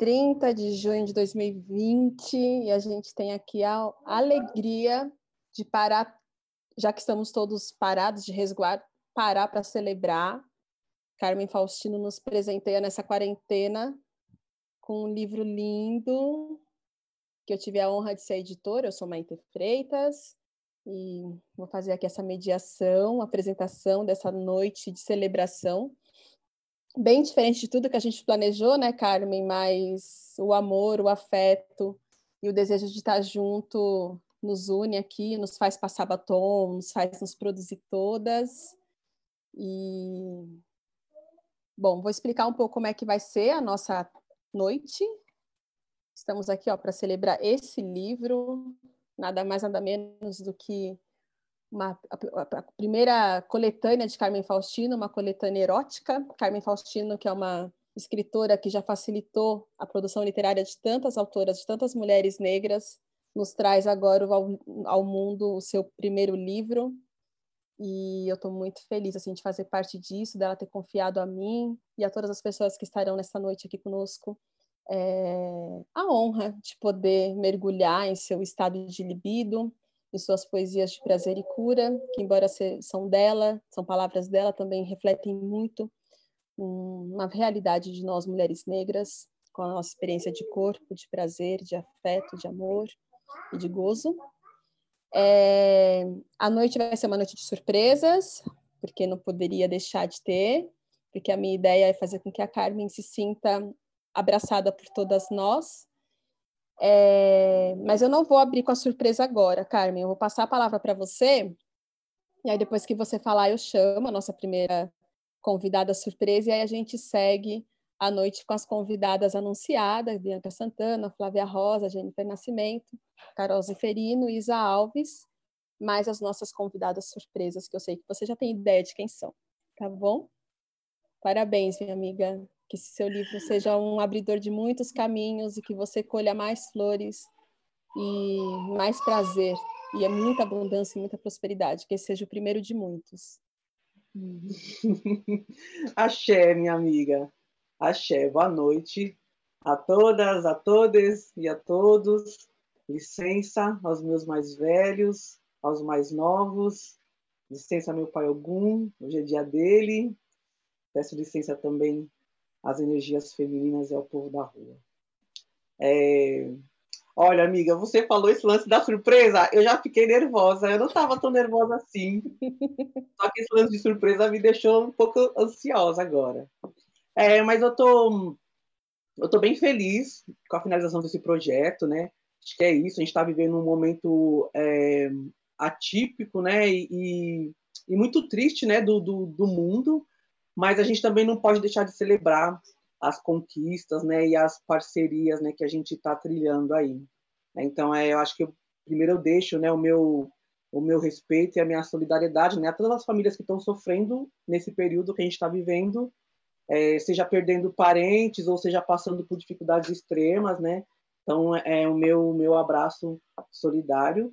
30 de junho de 2020 e a gente tem aqui a alegria de parar, já que estamos todos parados de resguardo, parar para celebrar. Carmen Faustino nos presenteia nessa quarentena com um livro lindo, que eu tive a honra de ser editora, eu sou Maite Freitas, e vou fazer aqui essa mediação, apresentação dessa noite de celebração bem diferente de tudo que a gente planejou, né, Carmen? Mas o amor, o afeto e o desejo de estar junto nos une aqui, nos faz passar batom, nos faz nos produzir todas. E bom, vou explicar um pouco como é que vai ser a nossa noite. Estamos aqui, ó, para celebrar esse livro, nada mais nada menos do que uma, a, a, primeira coletânea de Carmen Faustino, uma coletânea erótica. Carmen Faustino, que é uma escritora que já facilitou a produção literária de tantas autoras, de tantas mulheres negras, nos traz agora ao, ao mundo o seu primeiro livro. E eu estou muito feliz assim de fazer parte disso, dela ter confiado a mim e a todas as pessoas que estarão nessa noite aqui conosco. É, a honra de poder mergulhar em seu estado de libido, em suas poesias de prazer e cura, que embora são dela, são palavras dela, também refletem muito uma realidade de nós mulheres negras, com a nossa experiência de corpo, de prazer, de afeto, de amor e de gozo. É, a noite vai ser uma noite de surpresas, porque não poderia deixar de ter, porque a minha ideia é fazer com que a Carmen se sinta abraçada por todas nós, é, mas eu não vou abrir com a surpresa agora, Carmen. Eu vou passar a palavra para você. E aí, depois que você falar, eu chamo a nossa primeira convidada surpresa. E aí a gente segue a noite com as convidadas anunciadas: Bianca Santana, Flávia Rosa, Jennifer Nascimento, Carol Zeferino, Isa Alves, mais as nossas convidadas surpresas, que eu sei que você já tem ideia de quem são. Tá bom? Parabéns, minha amiga que seu livro seja um abridor de muitos caminhos e que você colha mais flores e mais prazer e é muita abundância e muita prosperidade, que esse seja o primeiro de muitos. Axé, minha amiga. Axé, boa noite a todas, a todos e a todos. Licença aos meus mais velhos, aos mais novos. Licença meu pai Ogum, hoje é dia dele. Peço licença também as energias femininas é o povo da rua. É... Olha, amiga, você falou esse lance da surpresa, eu já fiquei nervosa, eu não estava tão nervosa assim. Só que esse lance de surpresa me deixou um pouco ansiosa agora. É, mas eu tô, eu tô bem feliz com a finalização desse projeto, né? Acho que é isso, a gente está vivendo um momento é, atípico, né? E, e, muito triste, né? Do, do, do mundo, mas a gente também não pode deixar de celebrar as conquistas, né, e as parcerias, né, que a gente está trilhando aí. Então, é, eu acho que eu, primeiro eu deixo, né, o meu o meu respeito e a minha solidariedade, né, a todas as famílias que estão sofrendo nesse período que a gente está vivendo, é, seja perdendo parentes ou seja passando por dificuldades extremas, né. Então, é o meu meu abraço solidário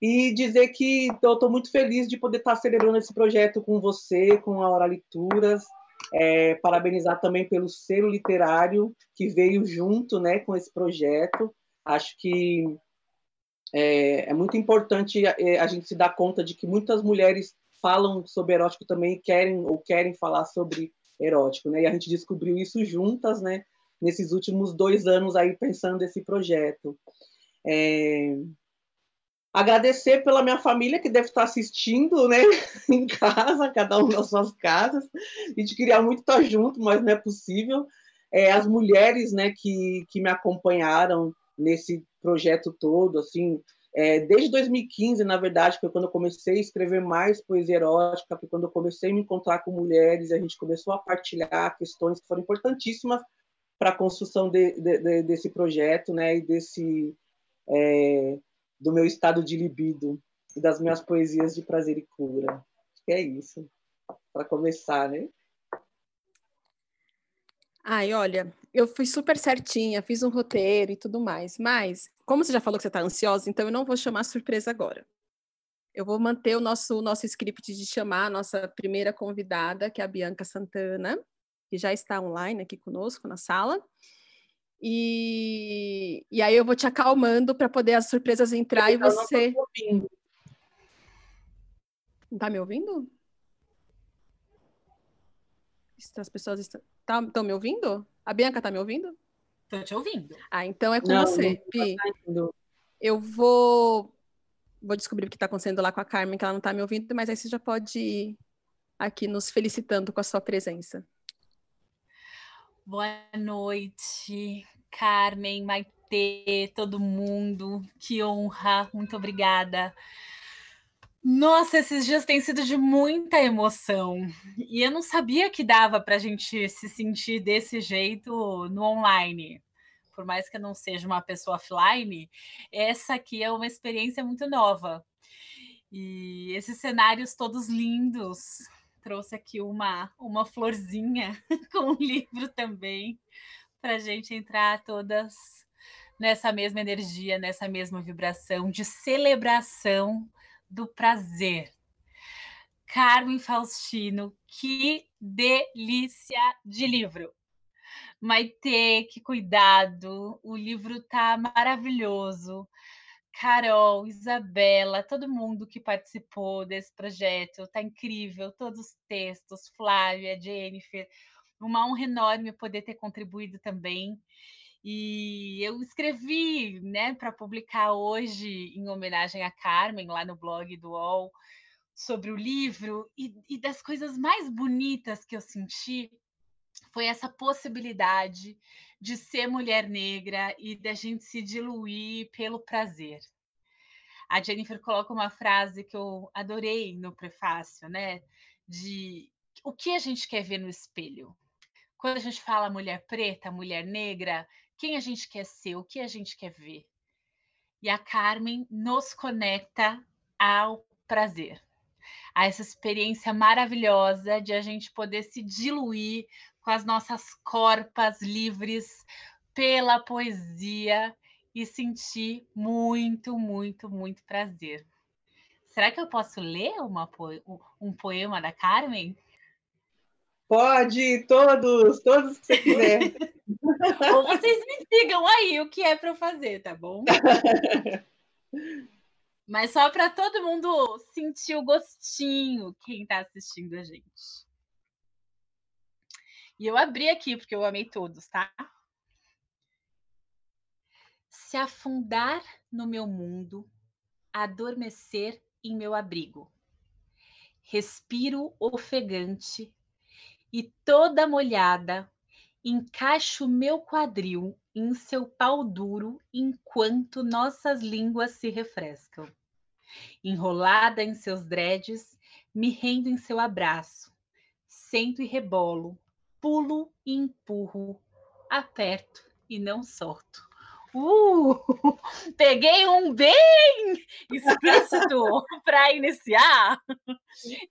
e dizer que eu estou muito feliz de poder estar celebrando esse projeto com você, com a Hora Leituras, é, parabenizar também pelo selo literário que veio junto né, com esse projeto. Acho que é, é muito importante a, é, a, gente se dar conta de que muitas mulheres falam sobre erótico também querem ou querem falar sobre erótico, né? E a gente descobriu isso juntas, né? Nesses últimos dois anos aí pensando esse projeto. É, Agradecer pela minha família que deve estar assistindo, né, em casa, cada um nas suas casas. A gente queria muito estar junto, mas não é possível. É, as mulheres, né, que, que me acompanharam nesse projeto todo, assim, é, desde 2015, na verdade, foi quando eu comecei a escrever mais poesia erótica, foi quando eu comecei a me encontrar com mulheres, a gente começou a partilhar questões que foram importantíssimas para a construção de, de, de, desse projeto, né, e desse é, do meu estado de libido e das minhas poesias de prazer e cura. É isso, para começar, né? Ai, olha, eu fui super certinha, fiz um roteiro e tudo mais, mas como você já falou que você está ansiosa, então eu não vou chamar surpresa agora. Eu vou manter o nosso, nosso script de chamar a nossa primeira convidada, que é a Bianca Santana, que já está online aqui conosco na sala. E, e aí eu vou te acalmando para poder as surpresas entrar eu e você. Não Tá me ouvindo? As pessoas estão, tá, estão me ouvindo? A Bianca tá me ouvindo? Estou te ouvindo. Ah, então é com não, você, não Pi. Eu vou vou descobrir o que está acontecendo lá com a Carmen, que ela não está me ouvindo, mas aí você já pode ir aqui nos felicitando com a sua presença. Boa noite, Carmen, Maite, todo mundo. Que honra, muito obrigada. Nossa, esses dias têm sido de muita emoção. E eu não sabia que dava para a gente se sentir desse jeito no online. Por mais que eu não seja uma pessoa offline, essa aqui é uma experiência muito nova. E esses cenários todos lindos. Trouxe aqui uma, uma florzinha com um livro também, para a gente entrar todas nessa mesma energia, nessa mesma vibração de celebração do prazer. Carmen Faustino, que delícia de livro. Maite, que cuidado, o livro tá maravilhoso. Carol, Isabela, todo mundo que participou desse projeto, tá incrível, todos os textos, Flávia, Jennifer, uma honra enorme poder ter contribuído também. E eu escrevi, né, para publicar hoje, em homenagem a Carmen, lá no blog do UOL, sobre o livro, e, e das coisas mais bonitas que eu senti foi essa possibilidade de ser mulher negra e da gente se diluir pelo prazer. A Jennifer coloca uma frase que eu adorei no prefácio, né? De o que a gente quer ver no espelho. Quando a gente fala mulher preta, mulher negra, quem a gente quer ser, o que a gente quer ver. E a Carmen nos conecta ao prazer, a essa experiência maravilhosa de a gente poder se diluir com as nossas corpas livres pela poesia e sentir muito, muito, muito prazer. Será que eu posso ler uma, um poema da Carmen? Pode, todos, todos que você quiser. Ou vocês me digam aí o que é para eu fazer, tá bom? Mas só para todo mundo sentir o gostinho, quem está assistindo a gente. E eu abri aqui porque eu amei todos, tá? Se afundar no meu mundo, adormecer em meu abrigo. Respiro ofegante e toda molhada, encaixo meu quadril em seu pau duro enquanto nossas línguas se refrescam. Enrolada em seus dreads, me rendo em seu abraço, sento e rebolo, pulo e empurro, aperto e não solto. Uh, peguei um bem explícito para iniciar.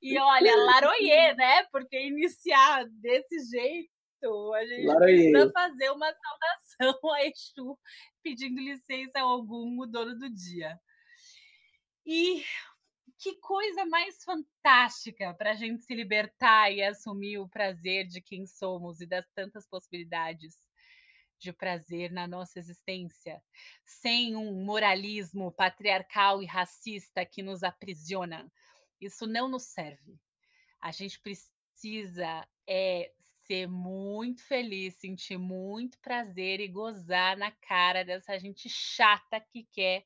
E olha, laroie, né? Porque iniciar desse jeito, a gente precisa fazer uma saudação a Exu, pedindo licença ao algum o dono do dia. E que coisa mais fantástica para a gente se libertar e assumir o prazer de quem somos e das tantas possibilidades de prazer na nossa existência, sem um moralismo patriarcal e racista que nos aprisiona. Isso não nos serve. A gente precisa é ser muito feliz, sentir muito prazer e gozar na cara dessa gente chata que quer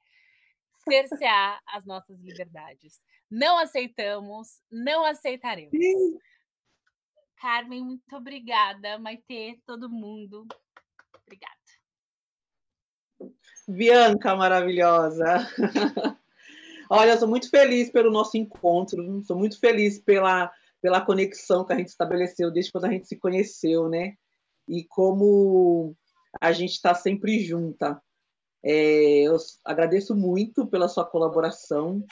cercear as nossas liberdades. Não aceitamos, não aceitaremos. Sim. Carmen, muito obrigada. Maite, todo mundo. Obrigada. Bianca, maravilhosa. Olha, eu sou muito feliz pelo nosso encontro, sou muito feliz pela, pela conexão que a gente estabeleceu desde quando a gente se conheceu, né? E como a gente está sempre junta. É, eu agradeço muito pela sua colaboração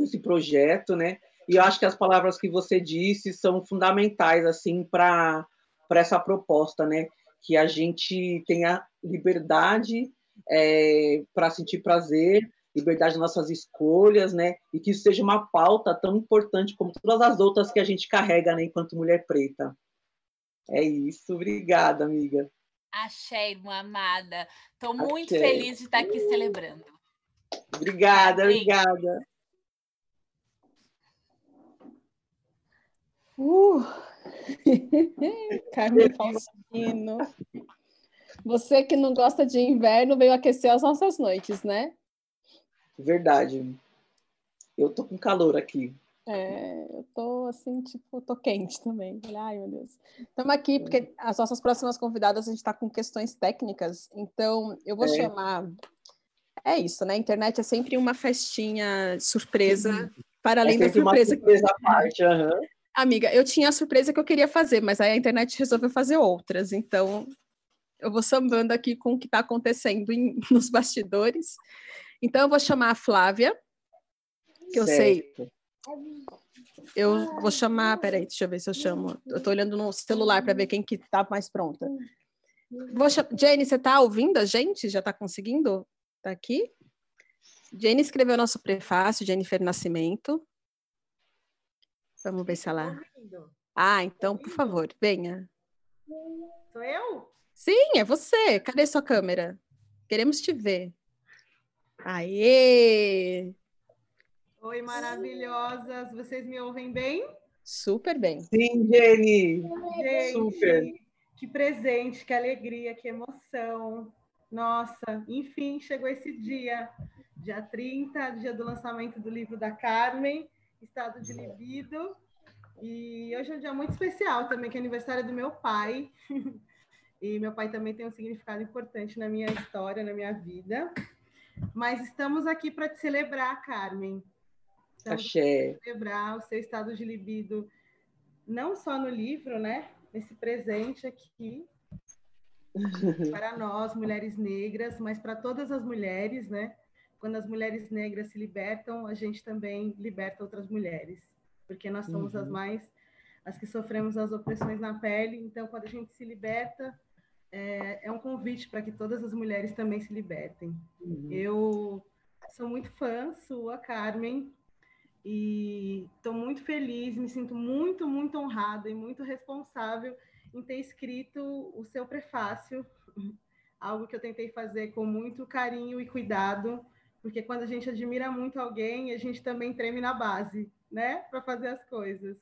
com esse projeto, né? E eu acho que as palavras que você disse são fundamentais assim para para essa proposta, né? Que a gente tenha liberdade é, para sentir prazer, liberdade nas nossas escolhas, né? E que isso seja uma pauta tão importante como todas as outras que a gente carrega, né? Enquanto mulher preta. É isso. Obrigada, amiga. Axé, irmã amada. Estou muito feliz de estar aqui celebrando. Obrigada, Amém. obrigada. Uh. Carmen Faustino. Você que não gosta de inverno veio aquecer as nossas noites, né? Verdade. Eu tô com calor aqui. É, eu tô assim, tipo, tô quente também. Ai, meu Deus. Estamos aqui porque as nossas próximas convidadas a gente está com questões técnicas, então eu vou é. chamar. É isso, né? A internet é sempre uma festinha surpresa, para além é da surpresa. Uma surpresa à parte, uhum. Amiga, eu tinha a surpresa que eu queria fazer, mas aí a internet resolveu fazer outras, então eu vou sambando aqui com o que está acontecendo em, nos bastidores. Então eu vou chamar a Flávia, que eu sei eu vou chamar, peraí, deixa eu ver se eu chamo. Eu estou olhando no celular para ver quem que está mais pronta. Vou cham... Jenny, você está ouvindo a gente? Já está conseguindo? Está aqui? Jenny escreveu nosso prefácio, Jennifer Nascimento. Vamos ver se ela. Ah, então, por favor, venha. Sou eu? Sim, é você. Cadê sua câmera? Queremos te ver. Aê! Oi, maravilhosas. Vocês me ouvem bem? Super bem. Sim, Jenny. Gente, Super. Que presente, que alegria, que emoção. Nossa, enfim, chegou esse dia. Dia 30, dia do lançamento do livro da Carmen, Estado de Libido. E hoje é um dia muito especial também, que é aniversário do meu pai. E meu pai também tem um significado importante na minha história, na minha vida. Mas estamos aqui para te celebrar, Carmen. Axé. celebrar o seu estado de libido, não só no livro, né? Nesse presente aqui, para nós, mulheres negras, mas para todas as mulheres, né? Quando as mulheres negras se libertam, a gente também liberta outras mulheres, porque nós somos uhum. as mais, as que sofremos as opressões na pele. Então, quando a gente se liberta, é, é um convite para que todas as mulheres também se libertem. Uhum. Eu sou muito fã sua, Carmen, e estou muito feliz, me sinto muito, muito honrada e muito responsável em ter escrito o seu prefácio, algo que eu tentei fazer com muito carinho e cuidado, porque quando a gente admira muito alguém, a gente também treme na base, né, para fazer as coisas.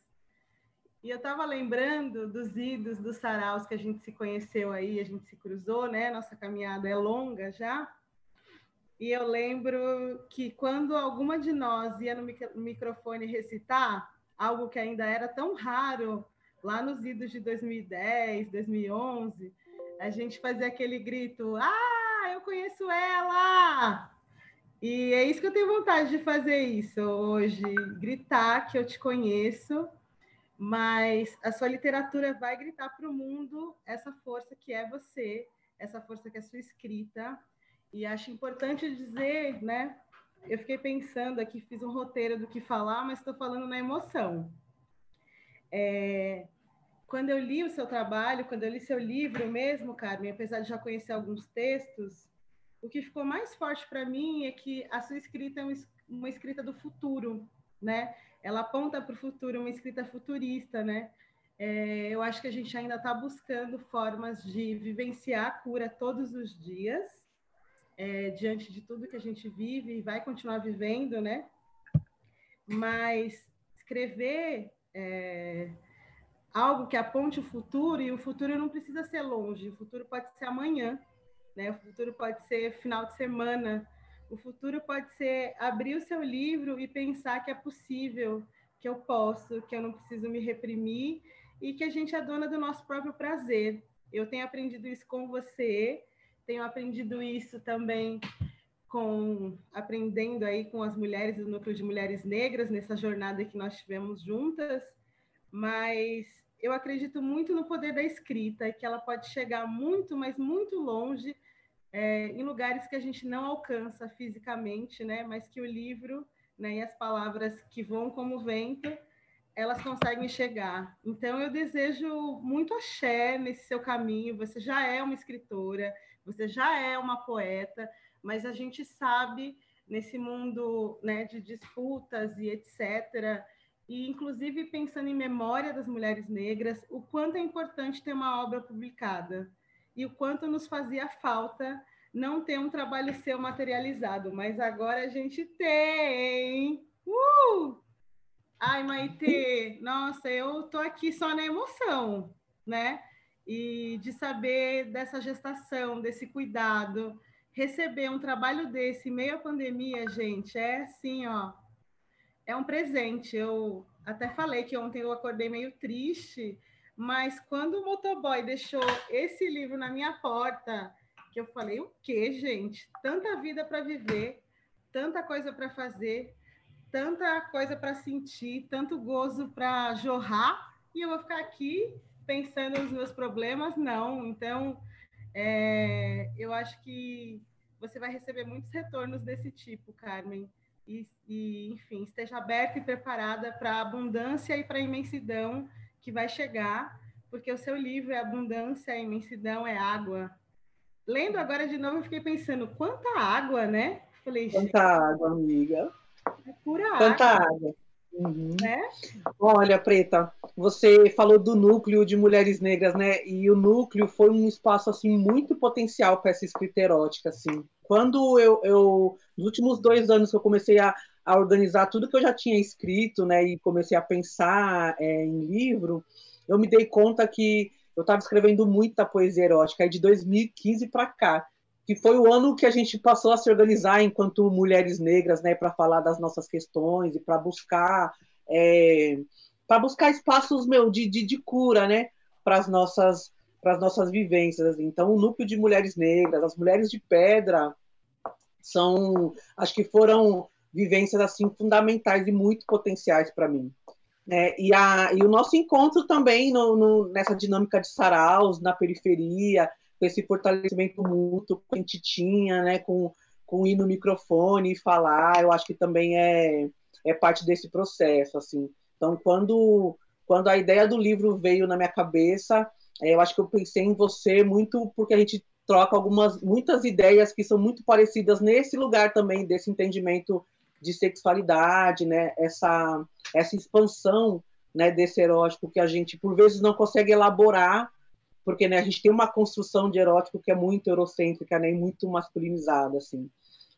E eu estava lembrando dos idos, dos saraus que a gente se conheceu aí, a gente se cruzou, né? Nossa caminhada é longa já. E eu lembro que quando alguma de nós ia no microfone recitar algo que ainda era tão raro, lá nos idos de 2010, 2011, a gente fazia aquele grito: Ah, eu conheço ela! E é isso que eu tenho vontade de fazer isso hoje, gritar que eu te conheço, mas a sua literatura vai gritar para o mundo essa força que é você, essa força que é sua escrita, e acho importante dizer, né? Eu fiquei pensando aqui, fiz um roteiro do que falar, mas estou falando na emoção. É, quando eu li o seu trabalho, quando eu li seu livro mesmo, Carmen, apesar de já conhecer alguns textos, o que ficou mais forte para mim é que a sua escrita é uma escrita do futuro, né? Ela aponta para o futuro, uma escrita futurista, né? É, eu acho que a gente ainda está buscando formas de vivenciar a cura todos os dias, é, diante de tudo que a gente vive e vai continuar vivendo, né? Mas escrever é, algo que aponte o futuro, e o futuro não precisa ser longe, o futuro pode ser amanhã, né? O futuro pode ser final de semana, o futuro pode ser abrir o seu livro e pensar que é possível, que eu posso, que eu não preciso me reprimir e que a gente é dona do nosso próprio prazer. Eu tenho aprendido isso com você tenho aprendido isso também com aprendendo aí com as mulheres do núcleo de mulheres negras nessa jornada que nós tivemos juntas, mas eu acredito muito no poder da escrita que ela pode chegar muito, mas muito longe é, em lugares que a gente não alcança fisicamente, né? Mas que o livro né, e as palavras que vão como vento elas conseguem chegar. Então eu desejo muito axé nesse seu caminho. Você já é uma escritora, você já é uma poeta, mas a gente sabe nesse mundo né, de disputas e etc., e inclusive pensando em memória das mulheres negras, o quanto é importante ter uma obra publicada. E o quanto nos fazia falta não ter um trabalho seu materializado, mas agora a gente tem. Uh! Ai, Maite, nossa, eu tô aqui só na emoção, né? E de saber dessa gestação, desse cuidado, receber um trabalho desse meio à pandemia, gente, é assim, ó, é um presente. Eu até falei que ontem eu acordei meio triste, mas quando o motoboy deixou esse livro na minha porta, que eu falei, o que, gente? Tanta vida para viver, tanta coisa para fazer, tanta coisa para sentir, tanto gozo para jorrar, e eu vou ficar aqui pensando nos meus problemas? Não. Então, é, eu acho que você vai receber muitos retornos desse tipo, Carmen. E, e enfim, esteja aberta e preparada para a abundância e para a imensidão que vai chegar, porque o seu livro é abundância, a imensidão é água. Lendo agora de novo, eu fiquei pensando, quanta água, né? Falei, quanta água, amiga. É pura Quanta água. água. Uhum. Né? Olha, Preta, você falou do núcleo de mulheres negras, né? E o núcleo foi um espaço assim muito potencial para essa escrita erótica, assim. Quando eu, eu, nos últimos dois anos que eu comecei a, a organizar tudo que eu já tinha escrito, né? E comecei a pensar é, em livro, eu me dei conta que eu estava escrevendo muita poesia erótica, aí de 2015 para cá que foi o ano que a gente passou a se organizar enquanto mulheres negras, né, para falar das nossas questões e para buscar é, para buscar espaços meu de, de, de cura, né, para as nossas para as nossas vivências. Então, o núcleo de mulheres negras, as mulheres de pedra, são, acho que foram vivências assim fundamentais e muito potenciais para mim. É, e, a, e o nosso encontro também no, no, nessa dinâmica de saraus, na periferia, com esse fortalecimento mútuo que a gente tinha, né, com, com ir no microfone e falar, eu acho que também é, é parte desse processo, assim. Então, quando, quando a ideia do livro veio na minha cabeça, é, eu acho que eu pensei em você muito porque a gente troca algumas, muitas ideias que são muito parecidas nesse lugar também, desse entendimento de sexualidade, né, essa, essa expansão, né, desse erótico que a gente, por vezes, não consegue elaborar porque né, a gente tem uma construção de erótico que é muito eurocêntrica, né, e muito masculinizada, assim.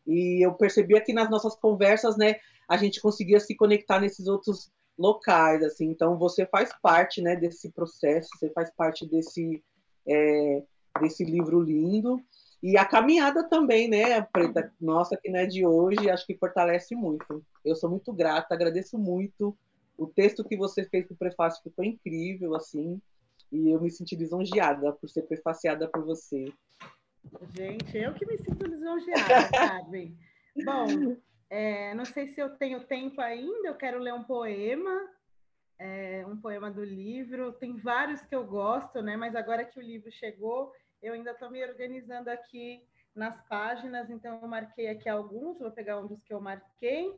E eu percebi aqui nas nossas conversas, né, a gente conseguia se conectar nesses outros locais, assim. Então você faz parte, né, desse processo, você faz parte desse é, desse livro lindo. E a caminhada também, né, Preta, nossa, que não é de hoje, acho que fortalece muito. Eu sou muito grata, agradeço muito o texto que você fez para o prefácio, foi incrível, assim. E eu me senti lisonjeada por ser prefaciada por você. Gente, eu que me sinto lisonjeada, Carmen. Bom, é, não sei se eu tenho tempo ainda, eu quero ler um poema, é, um poema do livro. Tem vários que eu gosto, né? Mas agora que o livro chegou, eu ainda estou me organizando aqui nas páginas, então eu marquei aqui alguns, vou pegar um dos que eu marquei.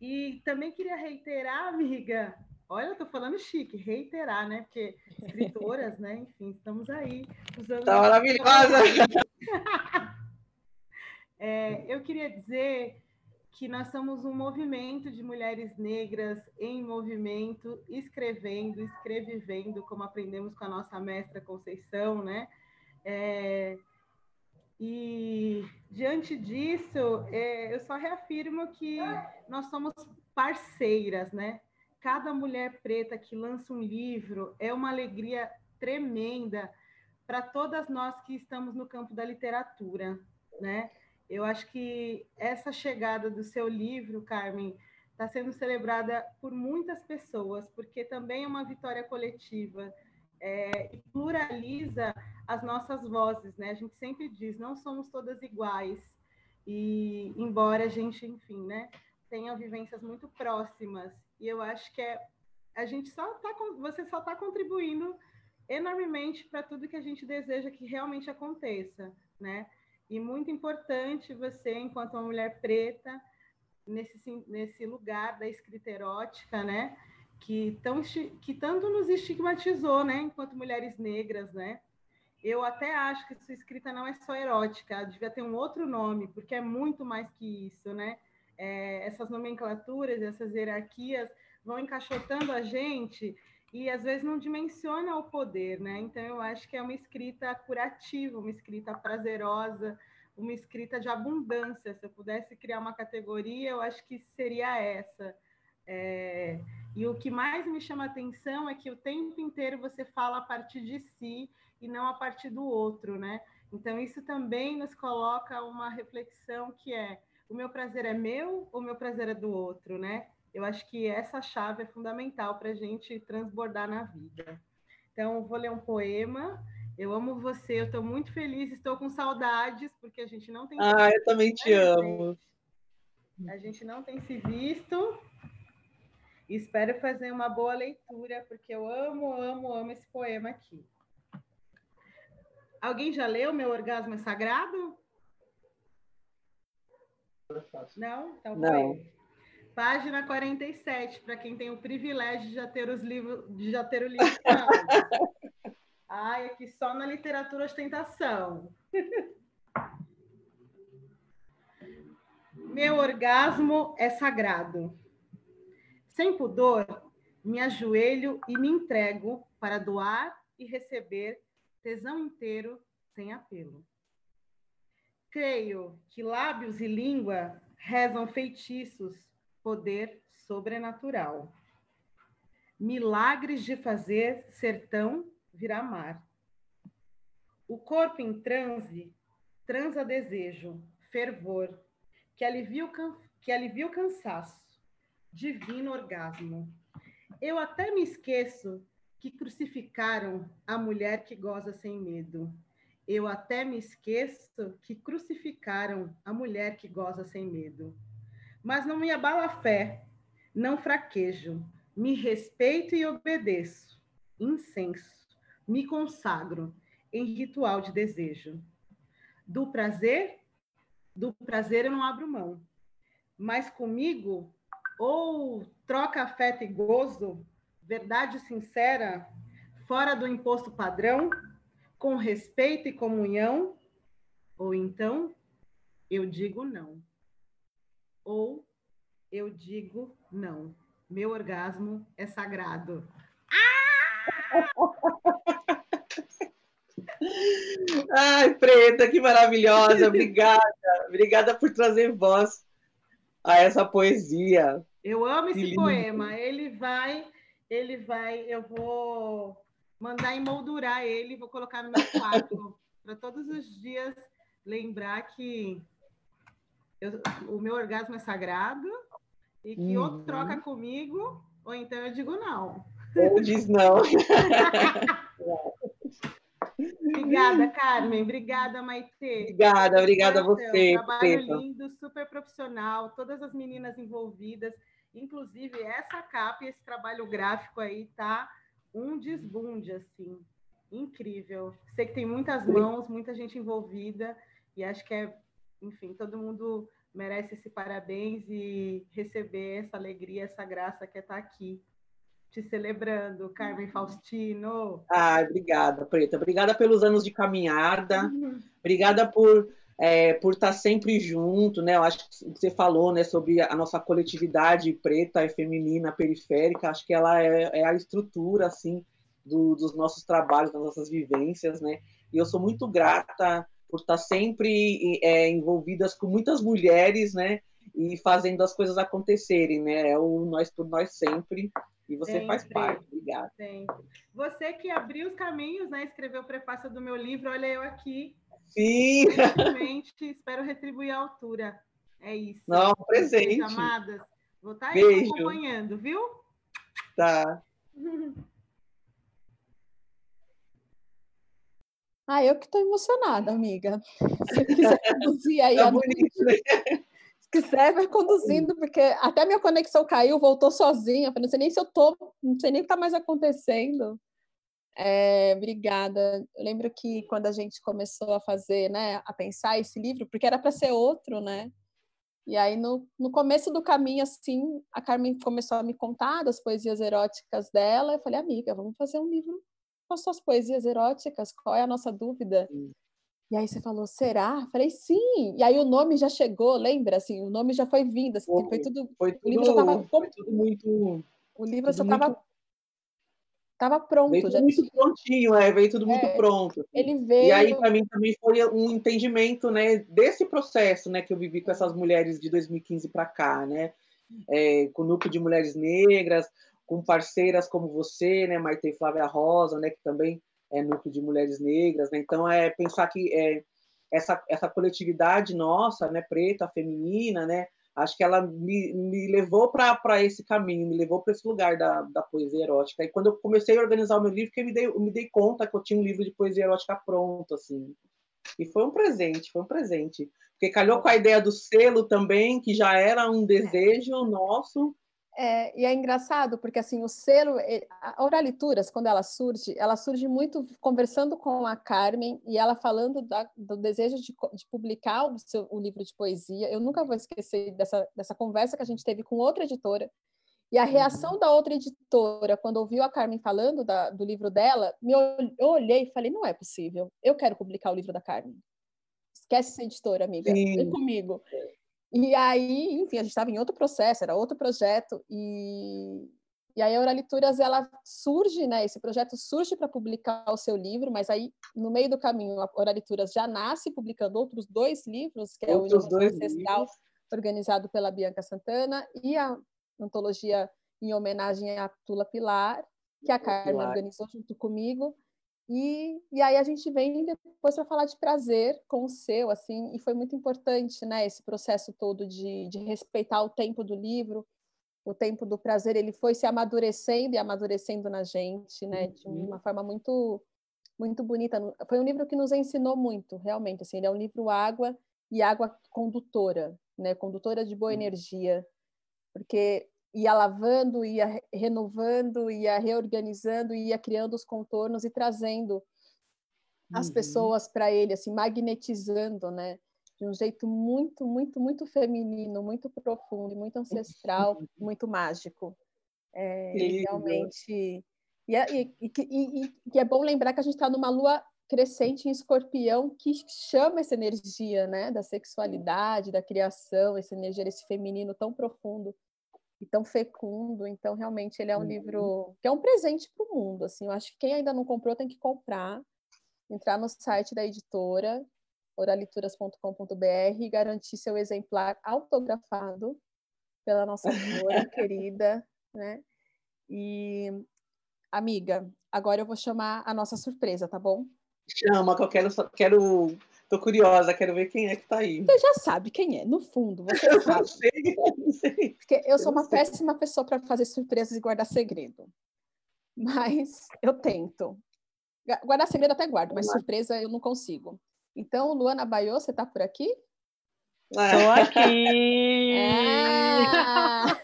E também queria reiterar, amiga, Olha, eu tô falando chique, reiterar, né? Porque escritoras, né? Enfim, estamos aí usando. Tá maravilhosa! é, eu queria dizer que nós somos um movimento de mulheres negras em movimento, escrevendo, escrevivendo, como aprendemos com a nossa mestra Conceição, né? É, e diante disso, é, eu só reafirmo que nós somos parceiras, né? cada mulher preta que lança um livro é uma alegria tremenda para todas nós que estamos no campo da literatura, né? Eu acho que essa chegada do seu livro, Carmen, está sendo celebrada por muitas pessoas, porque também é uma vitória coletiva é, e pluraliza as nossas vozes, né? A gente sempre diz, não somos todas iguais, e embora a gente, enfim, né, tenha vivências muito próximas e eu acho que é a gente só tá você só está contribuindo enormemente para tudo que a gente deseja que realmente aconteça, né? E muito importante você, enquanto uma mulher preta, nesse, nesse lugar da escrita erótica, né? Que, tão, que tanto nos estigmatizou, né? Enquanto mulheres negras, né? Eu até acho que sua escrita não é só erótica, devia ter um outro nome, porque é muito mais que isso, né? é, essas nomenclaturas, essas hierarquias vão encaixotando a gente e às vezes não dimensiona o poder, né? Então eu acho que é uma escrita curativa, uma escrita prazerosa, uma escrita de abundância. Se eu pudesse criar uma categoria, eu acho que seria essa. É... E o que mais me chama atenção é que o tempo inteiro você fala a partir de si e não a partir do outro, né? Então isso também nos coloca uma reflexão que é o meu prazer é meu ou o meu prazer é do outro, né? Eu acho que essa chave é fundamental para a gente transbordar na vida. Então, vou ler um poema. Eu amo você, eu estou muito feliz, estou com saudades, porque a gente não tem. Ah, eu também te amo. A gente não tem se visto. Espero fazer uma boa leitura, porque eu amo, amo, amo esse poema aqui. Alguém já leu Meu Orgasmo é Sagrado? Não? Então, não. Página 47, para quem tem o privilégio de já ter os livros, de já ter o livro. Ai, aqui só na literatura ostentação. Meu orgasmo é sagrado. Sem pudor, me ajoelho e me entrego para doar e receber tesão inteiro sem apelo. Creio que lábios e língua rezam feitiços poder sobrenatural. Milagres de fazer sertão virar mar. O corpo em transe transa desejo, fervor, que alivia o, can... que alivia o cansaço, divino orgasmo. Eu até me esqueço que crucificaram a mulher que goza sem medo. Eu até me esqueço que crucificaram a mulher que goza sem medo mas não me abala a fé, não fraquejo, me respeito e obedeço. Incenso, me consagro em ritual de desejo. Do prazer, do prazer eu não abro mão, mas comigo ou troca afeto e gozo, verdade sincera, fora do imposto padrão, com respeito e comunhão, ou então eu digo não ou eu digo não. Meu orgasmo é sagrado. Ai, Preta, que maravilhosa. Obrigada. Obrigada por trazer voz a essa poesia. Eu amo esse poema. Ele vai, ele vai, eu vou mandar emoldurar ele, vou colocar no meu quarto para todos os dias lembrar que eu, o meu orgasmo é sagrado e que uhum. outro troca comigo, ou então eu digo não. Ou diz não. obrigada, Carmen. Obrigada, Maite. Obrigada, obrigada a você. Trabalho lindo, super profissional, todas as meninas envolvidas, inclusive essa capa e esse trabalho gráfico aí tá um desbunde, assim, incrível. Sei que tem muitas mãos, muita gente envolvida, e acho que é enfim, todo mundo merece esse parabéns e receber essa alegria, essa graça que é estar aqui te celebrando, Carmen Faustino. Ah, obrigada, Preta. Obrigada pelos anos de caminhada. Uhum. Obrigada por é, por estar sempre junto, né? Eu acho que você falou, né, sobre a nossa coletividade preta e feminina periférica. Acho que ela é, é a estrutura, assim, do, dos nossos trabalhos, das nossas vivências, né? E eu sou muito grata por estar sempre é, envolvidas com muitas mulheres, né? E fazendo as coisas acontecerem, né? É o nós por nós sempre. E você sempre, faz parte. Obrigada. Sempre. Você que abriu os caminhos, né? Escreveu o prefácio do meu livro. Olha eu aqui. Sim. Realmente, espero retribuir a altura. É isso. Não, presente. Amadas. Vou estar tá aí acompanhando, viu? Tá. Ah, eu que estou emocionada, amiga. Se quiser conduzir aí. Tá bonito, né? Se quiser, vai conduzindo, porque até minha conexão caiu, voltou sozinha. Eu não sei nem se eu tô, não sei nem o que está mais acontecendo. É, obrigada. Eu lembro que quando a gente começou a fazer, né, a pensar esse livro, porque era para ser outro, né? E aí, no, no começo do caminho, assim, a Carmen começou a me contar das poesias eróticas dela. Eu falei, amiga, vamos fazer um livro com as suas poesias eróticas, qual é a nossa dúvida? Sim. E aí você falou, será? Falei, sim. E aí o nome já chegou, lembra? Assim, o nome já foi vindo. Assim, foi, foi, tudo. Foi tudo, o livro já tava, foi tudo muito. O livro já estava. Tava pronto. Veio tudo já muito prontinho, é, veio tudo muito É, pronto. assim. Ele veio. E aí, para mim, também foi um entendimento né, desse processo né, que eu vivi com essas mulheres de 2015 para cá, né? É, com o núcleo de mulheres negras, com parceiras como você, né, Maite Flávia Rosa, né, que também é núcleo de mulheres negras. Né? Então, é pensar que é, essa, essa coletividade nossa, né, preta, feminina, né, acho que ela me, me levou para esse caminho, me levou para esse lugar da, da poesia erótica. E quando eu comecei a organizar o meu livro, que eu me dei, eu me dei conta que eu tinha um livro de poesia erótica pronto, assim. E foi um presente, foi um presente. Porque calhou com a ideia do selo também, que já era um desejo nosso, É, e é engraçado porque assim o selo, a Oralituras, quando ela surge, ela surge muito conversando com a Carmen e ela falando da- do desejo de, de publicar o, seu, o livro de poesia. Eu nunca vou esquecer dessa, dessa conversa que a gente teve com outra editora. E a reação da outra editora, quando ouviu a Carmen falando da- do livro dela, me, eu olhei e falei: não é possível, eu quero publicar o livro da Carmen. Esquece essa editora, amiga, vem Sim. comigo. E aí, enfim, a gente estava em outro processo, era outro projeto, e, e aí a Oralituras, ela surge, né, esse projeto surge para publicar o seu livro, mas aí, no meio do caminho, a Oralituras já nasce publicando outros dois livros, que é o outros Inovação Ancestral, livros. organizado pela Bianca Santana, e a antologia em homenagem à Tula Pilar, que a Carmen Pilar. organizou junto comigo, e, e aí a gente vem depois para falar de prazer com o seu, assim, e foi muito importante, né, esse processo todo de, de respeitar o tempo do livro, o tempo do prazer, ele foi se amadurecendo e amadurecendo na gente, né, de Uhum. uma forma muito muito bonita. Foi um livro que nos ensinou muito, realmente, assim, ele é um livro água e água condutora, né, condutora de boa Uhum. energia, porque ia lavando, ia re- renovando, ia reorganizando, ia criando os contornos e trazendo as Uhum. pessoas para ele, assim, magnetizando, né? De um jeito muito, muito, muito feminino, muito profundo, muito ancestral, muito mágico. É, realmente. E, é- e, e, e, e que é bom lembrar que a gente está numa lua crescente em escorpião que chama essa energia, né? Da sexualidade, da criação, essa energia desse feminino tão profundo e tão fecundo. Então, realmente, ele é um Uhum. livro que é um presente para o mundo. Assim, eu acho que quem ainda não comprou tem que comprar, entrar no site da editora, oralituras.com.br, e garantir seu exemplar autografado pela nossa autora querida, né? E, amiga, agora eu vou chamar a nossa surpresa, tá bom? Chama, que eu quero, quero. Tô curiosa, quero ver quem é que tá aí. Você já sabe quem é, no fundo, você Eu não sabe. sei, eu não sei. Porque eu sou Eu uma sei. péssima pessoa para fazer surpresas e guardar segredo. Mas eu tento. Guardar segredo até guardo, mas surpresa eu não consigo. Então, Luana Baiô, você tá por aqui? Tô Ah, aqui! Ah!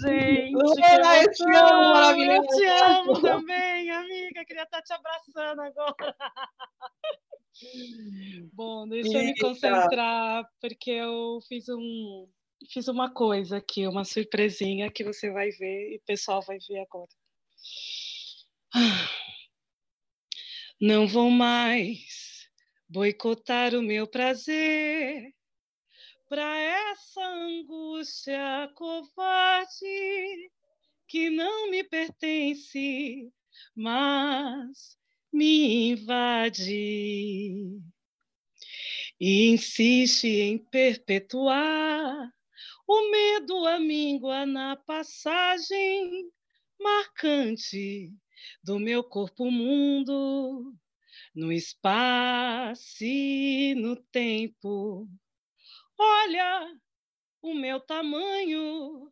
Gente, eu te amo, emoção! maravilhosa! Eu te amo também, amiga. Queria estar te abraçando agora. Bom, deixa eu me Eita. concentrar, porque eu fiz um fiz uma coisa aqui, uma surpresinha que você vai ver e o pessoal vai ver agora. Ah. Não vou mais boicotar o meu prazer para essa angústia covarde que não me pertence, mas me invade. E insiste em perpetuar o medo a míngua na passagem marcante do meu corpo mundo, no espaço e no tempo. Olha o meu tamanho,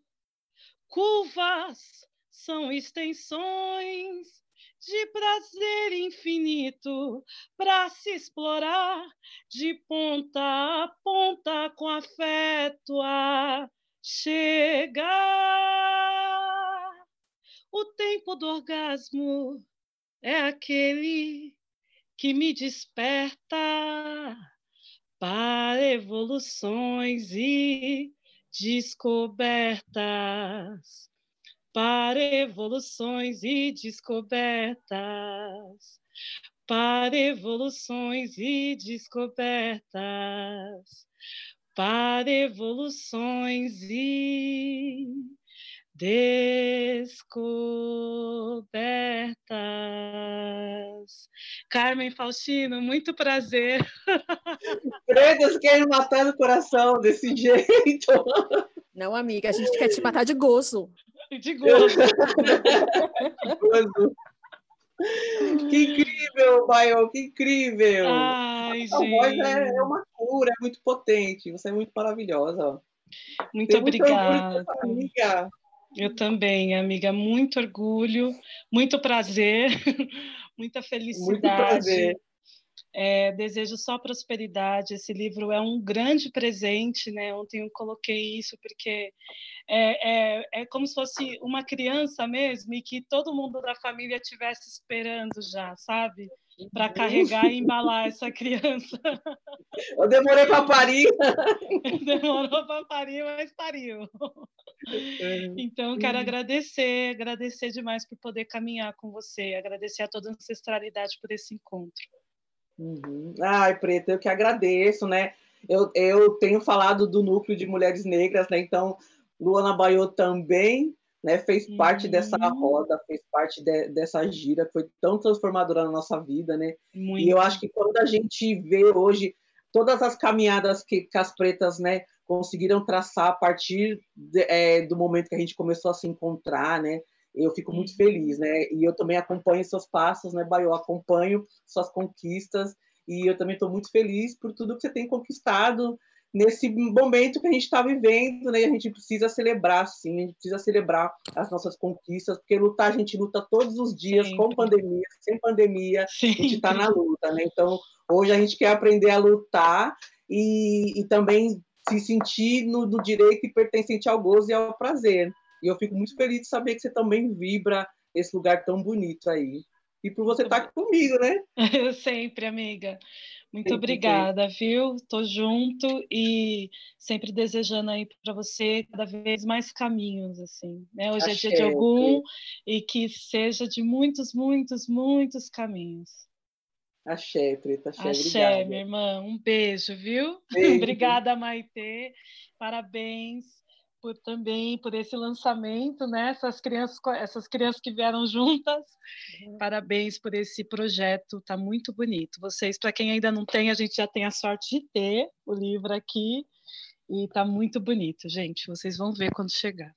curvas são extensões de prazer infinito para se explorar de ponta a ponta com afeto a chegar. O tempo do orgasmo é aquele que me desperta para evoluções e descobertas. Para evoluções e descobertas. Para evoluções e descobertas. Para evoluções e Descobertas. Carmen Faustino, muito prazer. Pretas querem matar no coração desse jeito. Não, amiga, a gente quer te matar de gozo. De gozo. gozo. Que incrível, Baio, que incrível! Ai, Sua voz é, é, uma cura, é muito potente, você é muito maravilhosa. Muito Tem obrigada. Muito eu também, amiga. Muito orgulho, muito prazer, muita felicidade. Muito prazer. É, desejo só prosperidade. Esse livro é um grande presente, né? Ontem eu coloquei isso porque é, é, é como se fosse uma criança mesmo e que todo mundo da família estivesse esperando já, sabe? Para carregar e embalar essa criança. Eu demorei para parir. Demorou para parir, mas pariu. É. Então, quero agradecer, agradecer demais por poder caminhar com você, agradecer a toda a ancestralidade por esse encontro. Uhum. Ai, Preta, eu que agradeço, né? Eu, eu tenho falado do núcleo de mulheres negras, né? Então, Luana Baiô também né, fez uhum. parte dessa uhum. roda, fez parte de, dessa gira, foi tão transformadora na nossa vida, né? Muito. E eu acho que quando a gente vê hoje todas as caminhadas que, que as pretas, né, conseguiram traçar a partir de, é, do momento que a gente começou a se encontrar, né? eu fico muito uhum. feliz, né? E eu também acompanho seus passos, né, Baio? Eu acompanho suas conquistas e eu também estou muito feliz por tudo que você tem conquistado nesse momento que a gente está vivendo, né? E a gente precisa celebrar, sim, a gente precisa celebrar as nossas conquistas, porque lutar a gente luta todos os dias, Sempre. com pandemia, sem pandemia, Sempre. a gente está na luta, né? Então, hoje a gente quer aprender a lutar e, e também se sentir no, no direito e pertencente ao gozo e ao prazer. E eu fico muito feliz de saber que você também vibra esse lugar tão bonito aí. E por você estar tá aqui comigo, né? sempre, amiga. Muito sempre, obrigada, viu? Tô junto e sempre desejando aí para você cada vez mais caminhos, assim. Né? Hoje Achei, é dia de algum e que seja de muitos, muitos, muitos caminhos. Axé, Preta, axé, axé obrigada. minha irmã. Um beijo, viu? Beijo. obrigada, Maitê. Parabéns por também por esse lançamento, né? Essas crianças, essas crianças que vieram juntas. Uhum. Parabéns por esse projeto, tá muito bonito. Vocês, para quem ainda não tem, a gente já tem a sorte de ter o livro aqui e tá muito bonito, gente. Vocês vão ver quando chegar.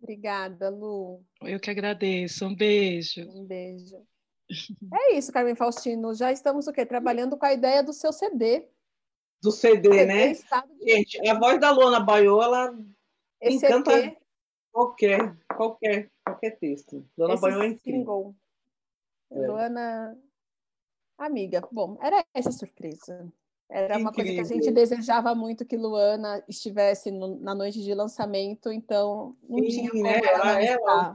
Obrigada, Lu. Eu que agradeço. Um beijo. Um beijo. É isso, Carmen Faustino. Já estamos o quê? Trabalhando com a ideia do seu CD do CD, né? Gente, a voz da Luana Baiô, ela Esse encanta EP... qualquer, qualquer, qualquer texto. Luana Baiô é incrível. É. Luana, amiga, bom, era essa surpresa. Era uma coisa que a gente desejava muito que Luana estivesse no, na noite de lançamento, então não Sim, tinha como né? ela, ela,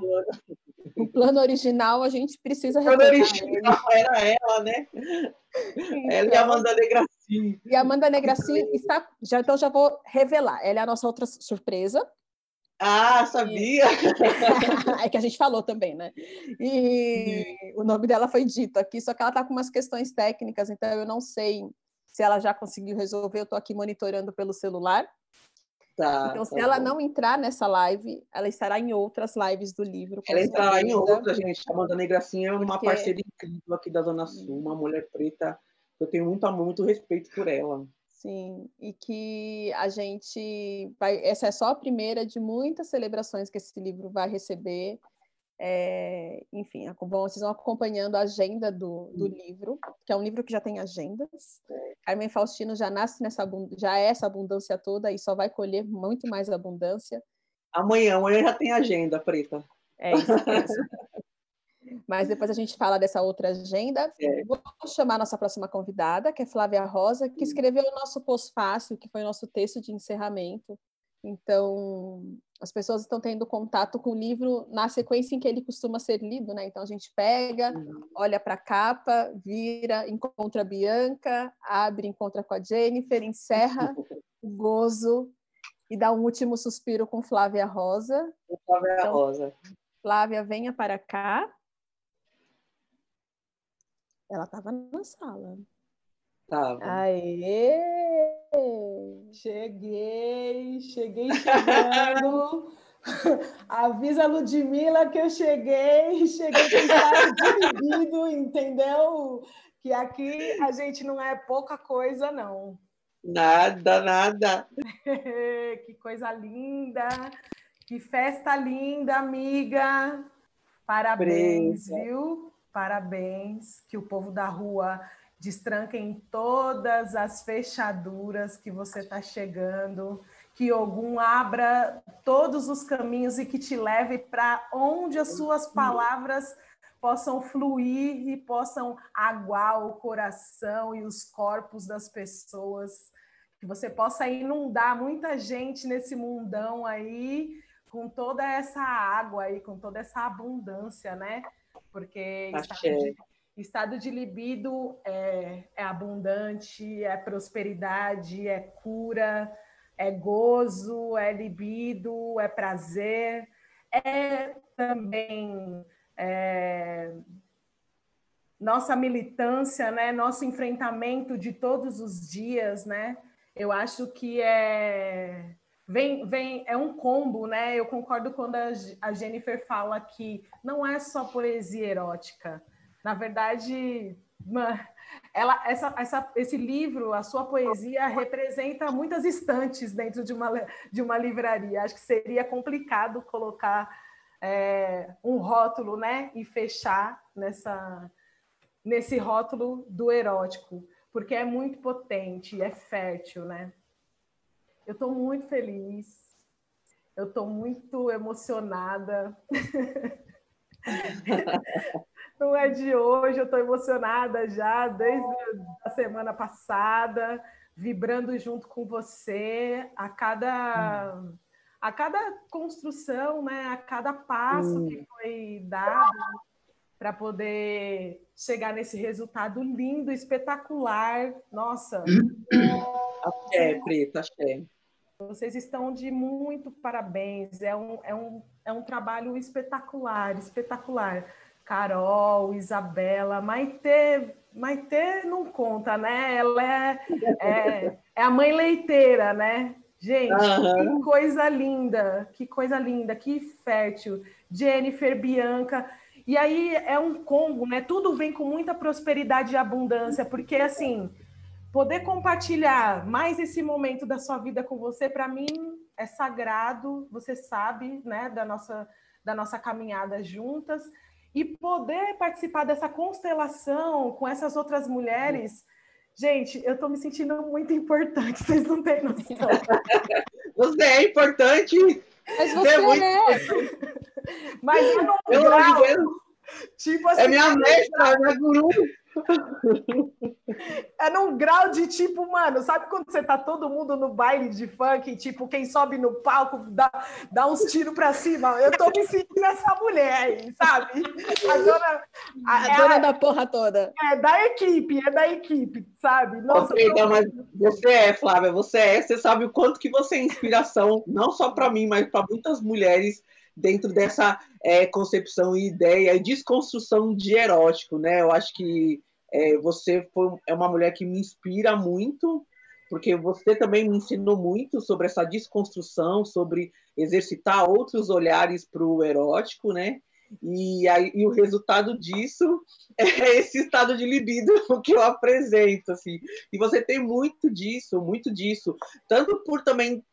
o plano original a gente precisa O plano original era ela, né? Então, ela e a Amanda Negracin. E a Amanda Negracin está. Já, então já vou revelar. Ela é a nossa outra surpresa. Ah, sabia! é que a gente falou também, né? E o nome dela foi dito aqui, só que ela está com umas questões técnicas, então eu não sei se ela já conseguiu resolver. Eu estou aqui monitorando pelo celular. Tá, então, se tá ela bom. não entrar nessa live, ela estará em outras lives do livro. Ela entrará em outra, gente. A Amanda Negracinha é uma Porque... parceira incrível aqui da Zona Sul, uma mulher preta. Eu tenho muito amor, muito respeito por ela. Sim, e que a gente vai. Essa é só a primeira de muitas celebrações que esse livro vai receber. É, enfim, bom, vocês vão acompanhando a agenda do, do livro, que é um livro que já tem agendas. Carmen Faustino já nasce nessa já é essa abundância toda e só vai colher muito mais abundância. Amanhã, amanhã já tem agenda, Preta. É isso mesmo. Mas depois a gente fala dessa outra agenda. É. Vou chamar a nossa próxima convidada, que é Flávia Rosa, que escreveu o nosso pós-fácil, que foi o nosso texto de encerramento. Então, as pessoas estão tendo contato com o livro na sequência em que ele costuma ser lido, né? Então a gente pega, uhum. olha para a capa, vira, encontra a Bianca, abre, encontra com a Jennifer, encerra o gozo e dá um último suspiro com Flávia Rosa. Flávia então, Rosa. Flávia, venha para cá. Ela estava na sala. Tava. Aê! Cheguei, cheguei chegando. Avisa a Ludmilla que eu cheguei, cheguei com libido, entendeu? Que aqui a gente não é pouca coisa, não. Nada, nada. que coisa linda, que festa linda, amiga. Parabéns, Presa. viu? Parabéns. Que o povo da rua destranque em todas as fechaduras que você está chegando. Que Ogum abra todos os caminhos e que te leve para onde as suas palavras possam fluir e possam aguar o coração e os corpos das pessoas, que você possa inundar muita gente nesse mundão aí com toda essa água aí, com toda essa abundância, né? Porque estado de, estado de, libido é, é abundante, é prosperidade, é cura, é gozo, é libido, é prazer, é também é, nossa militância, né? Nosso enfrentamento de todos os dias, né? Eu acho que é vem, vem é um combo, né? Eu concordo quando a Jennifer fala que não é só poesia erótica. Na verdade, ela, essa, essa, esse livro, a sua poesia, representa muitas estantes dentro de uma, de uma livraria. Acho que seria complicado colocar é, um rótulo, né, e fechar nessa nesse rótulo do erótico, porque é muito potente, é fértil, né? Eu estou muito feliz, eu estou muito emocionada. Não é de hoje, eu estou emocionada já desde a semana passada, vibrando junto com você a cada hum a cada construção, né, a cada passo hum. que foi dado para poder chegar nesse resultado lindo, espetacular. Nossa. Axé, Preta, axé. Vocês estão de muito parabéns. É um, é um, é um trabalho espetacular, espetacular. Carol, Isabela, Maite, Maite não conta, né? Ela é, é, é a mãe leiteira, né? Gente, uhum. que coisa linda, que coisa linda, que fértil. Jennifer, Bianca. E aí é um combo, né? Tudo vem com muita prosperidade e abundância, porque assim, poder compartilhar mais esse momento da sua vida com você, para mim é sagrado, você sabe, né, da nossa da nossa caminhada juntas e poder participar dessa constelação com essas outras mulheres Gente, eu estou me sentindo muito importante, vocês não têm noção. você é importante. Mas você, é, muito... é. Mas eu não grau, tipo assim, é minha mestra, minha guru. É num grau de tipo, mano, sabe quando você tá todo mundo no baile de funk, tipo, quem sobe no palco dá, dá uns tiros pra cima? Eu tô me sentindo essa mulher aí, sabe? A dona, a, a é dona a, da porra toda. É da equipe, é da equipe, sabe? Nossa, okay, tô... mas você é, Flávia, você é, você sabe o quanto que você é inspiração, não só para mim, mas para muitas mulheres dentro dessa é, concepção e ideia e desconstrução de erótico, né? Eu acho que é, você foi, é uma mulher que me inspira muito, porque você também me ensinou muito sobre essa desconstrução, sobre exercitar outros olhares para o erótico, né? E, aí, e o resultado disso é esse estado de libido que eu apresento, assim. E você tem muito disso, muito disso, tanto por também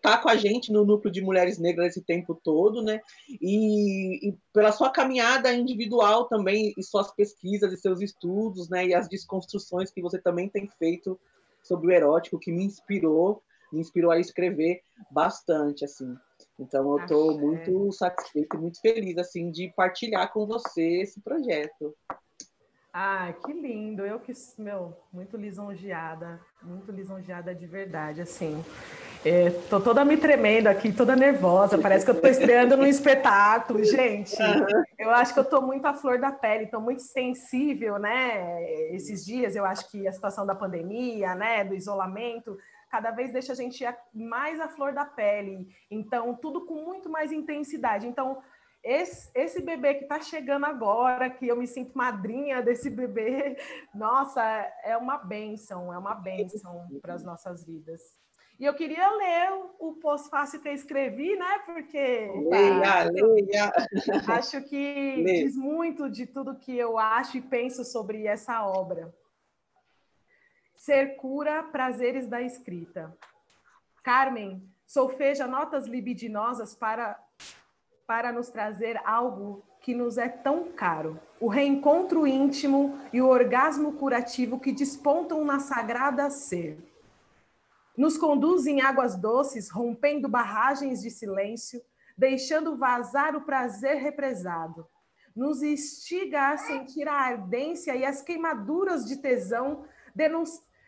tá com a gente no núcleo de mulheres negras esse tempo todo, né? E, e, pela sua caminhada individual também, e suas pesquisas e seus estudos, né? E as desconstruções que você também tem feito sobre o erótico, que me inspirou, me inspirou a escrever bastante, assim. Então eu estou muito satisfeita e muito feliz, assim, de partilhar com você esse projeto. Ah, que lindo! Eu que, meu, muito lisonjeada, muito lisonjeada de verdade, assim. É, tô toda me tremendo aqui, toda nervosa, parece que eu tô estreando num espetáculo, gente. Eu acho que eu tô muito à flor da pele, tô muito sensível, né? Esses dias, eu acho que a situação da pandemia, né, do isolamento, cada vez deixa a gente mais à flor da pele. Então, tudo com muito mais intensidade. Então, esse, esse bebê que está chegando agora, que eu me sinto madrinha desse bebê, nossa, é uma benção, é uma benção para as nossas vidas. E eu queria ler o, pós-fácil que eu escrevi, né? Porque leia, leia. acho que leia. diz muito de tudo que eu acho e penso sobre essa obra. Ser cura, prazeres da escrita. Carmen, solfeja notas libidinosas para para nos trazer algo que nos é tão caro: o reencontro íntimo e o orgasmo curativo que despontam na sagrada ser. Nos conduz em águas doces, rompendo barragens de silêncio, deixando vazar o prazer represado. Nos instiga a sentir a ardência e as queimaduras de tesão,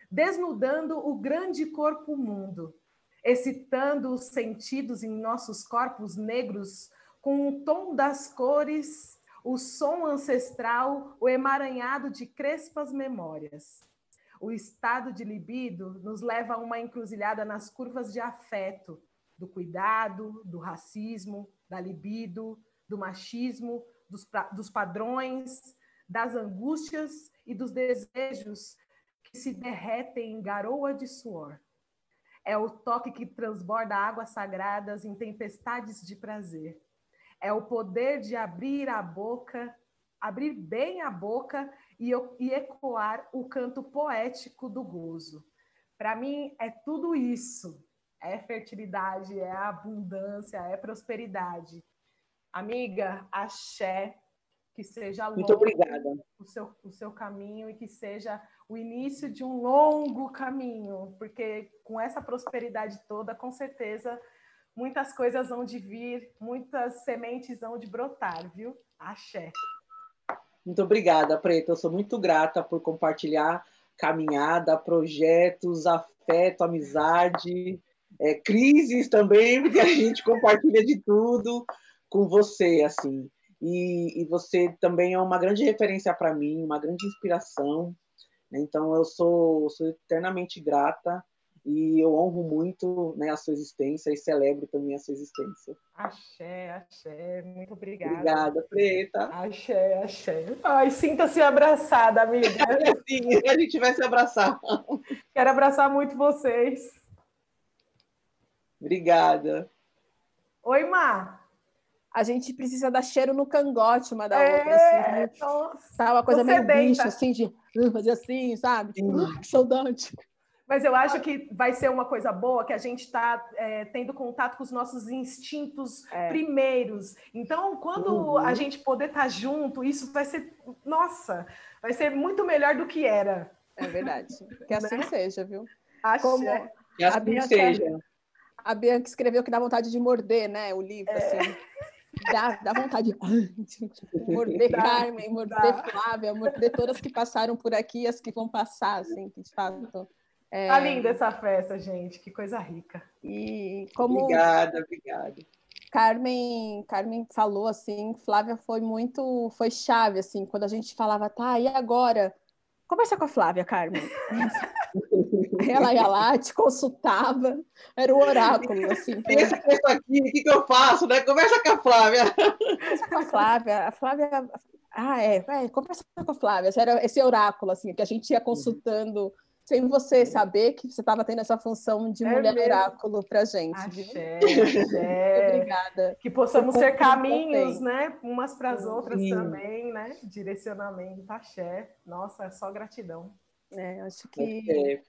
desnudando o grande corpo mundo, excitando os sentidos em nossos corpos negros com o tom das cores, o som ancestral, o emaranhado de crespas memórias. O estado de libido nos leva a uma encruzilhada nas curvas de afeto, do cuidado, do racismo, da libido, do machismo, dos, dos padrões, das angústias e dos desejos que se derretem em garoa de suor. É o toque que transborda águas sagradas em tempestades de prazer é o poder de abrir a boca, abrir bem a boca e, e ecoar o canto poético do gozo. Para mim, é tudo isso. É fertilidade, é abundância, é prosperidade. Amiga, axé, que seja longo Muito obrigada. O, seu, o seu caminho e que seja o início de um longo caminho, porque com essa prosperidade toda, com certeza muitas coisas vão de vir, muitas sementes vão de brotar, viu? Axé. Muito obrigada, Preta. Eu sou muito grata por compartilhar caminhada, projetos, afeto, amizade, é, crises também, porque a gente compartilha de tudo com você, assim. E, e você também é uma grande referência para mim, uma grande inspiração. Né? Então, eu sou, sou eternamente grata e eu honro muito né, a sua existência e celebro também a sua existência. Axé, axé, muito obrigada. Obrigada, Preta. Axé, axé. Ai, sinta-se abraçada, amiga. Sim, a gente vai se abraçar. Quero abraçar muito vocês. Obrigada. Oi, Má. A gente precisa dar cheiro no cangote uma da é, outra. Assim, né? Uma coisa meio bicho, assim, de fazer assim, sabe? Uh, que saudade. Mas eu acho que vai ser uma coisa boa que a gente está é, tendo contato com os nossos instintos é. primeiros. Então, quando uhum. a gente poder estar tá junto, isso vai ser, nossa, vai ser muito melhor do que era. É verdade. Que assim né? seja, viu? Acho Como que assim a Bianca, seja. A Bianca escreveu que dá vontade de morder, né? O livro, é. assim. Dá, dá vontade de morder dá, Carmen, morder dá. Flávia, morder todas que passaram por aqui, as que vão passar, assim, que de fato é... Tá linda essa festa, gente. Que coisa rica. E como obrigada, obrigada. Carmen, Carmen falou assim, Flávia foi muito, foi chave assim, quando a gente falava, tá, e agora? Conversa com a Flávia, Carmen. ela ia lá, te consultava, era o oráculo, assim. Pensa com isso aqui, o que, que eu faço, né? Conversa com a Flávia. Conversa com a Flávia, a Flávia, ah, é, é conversa com a Flávia, era esse oráculo, assim, que a gente ia consultando sem você saber que você estava tendo essa função de é mulher mesmo. oráculo para gente. Axé, axé. Obrigada. Que possamos ser caminhos, né? Umas para as outras Sim. também, né? Direcionamento, axé. Nossa, é só gratidão. É, acho que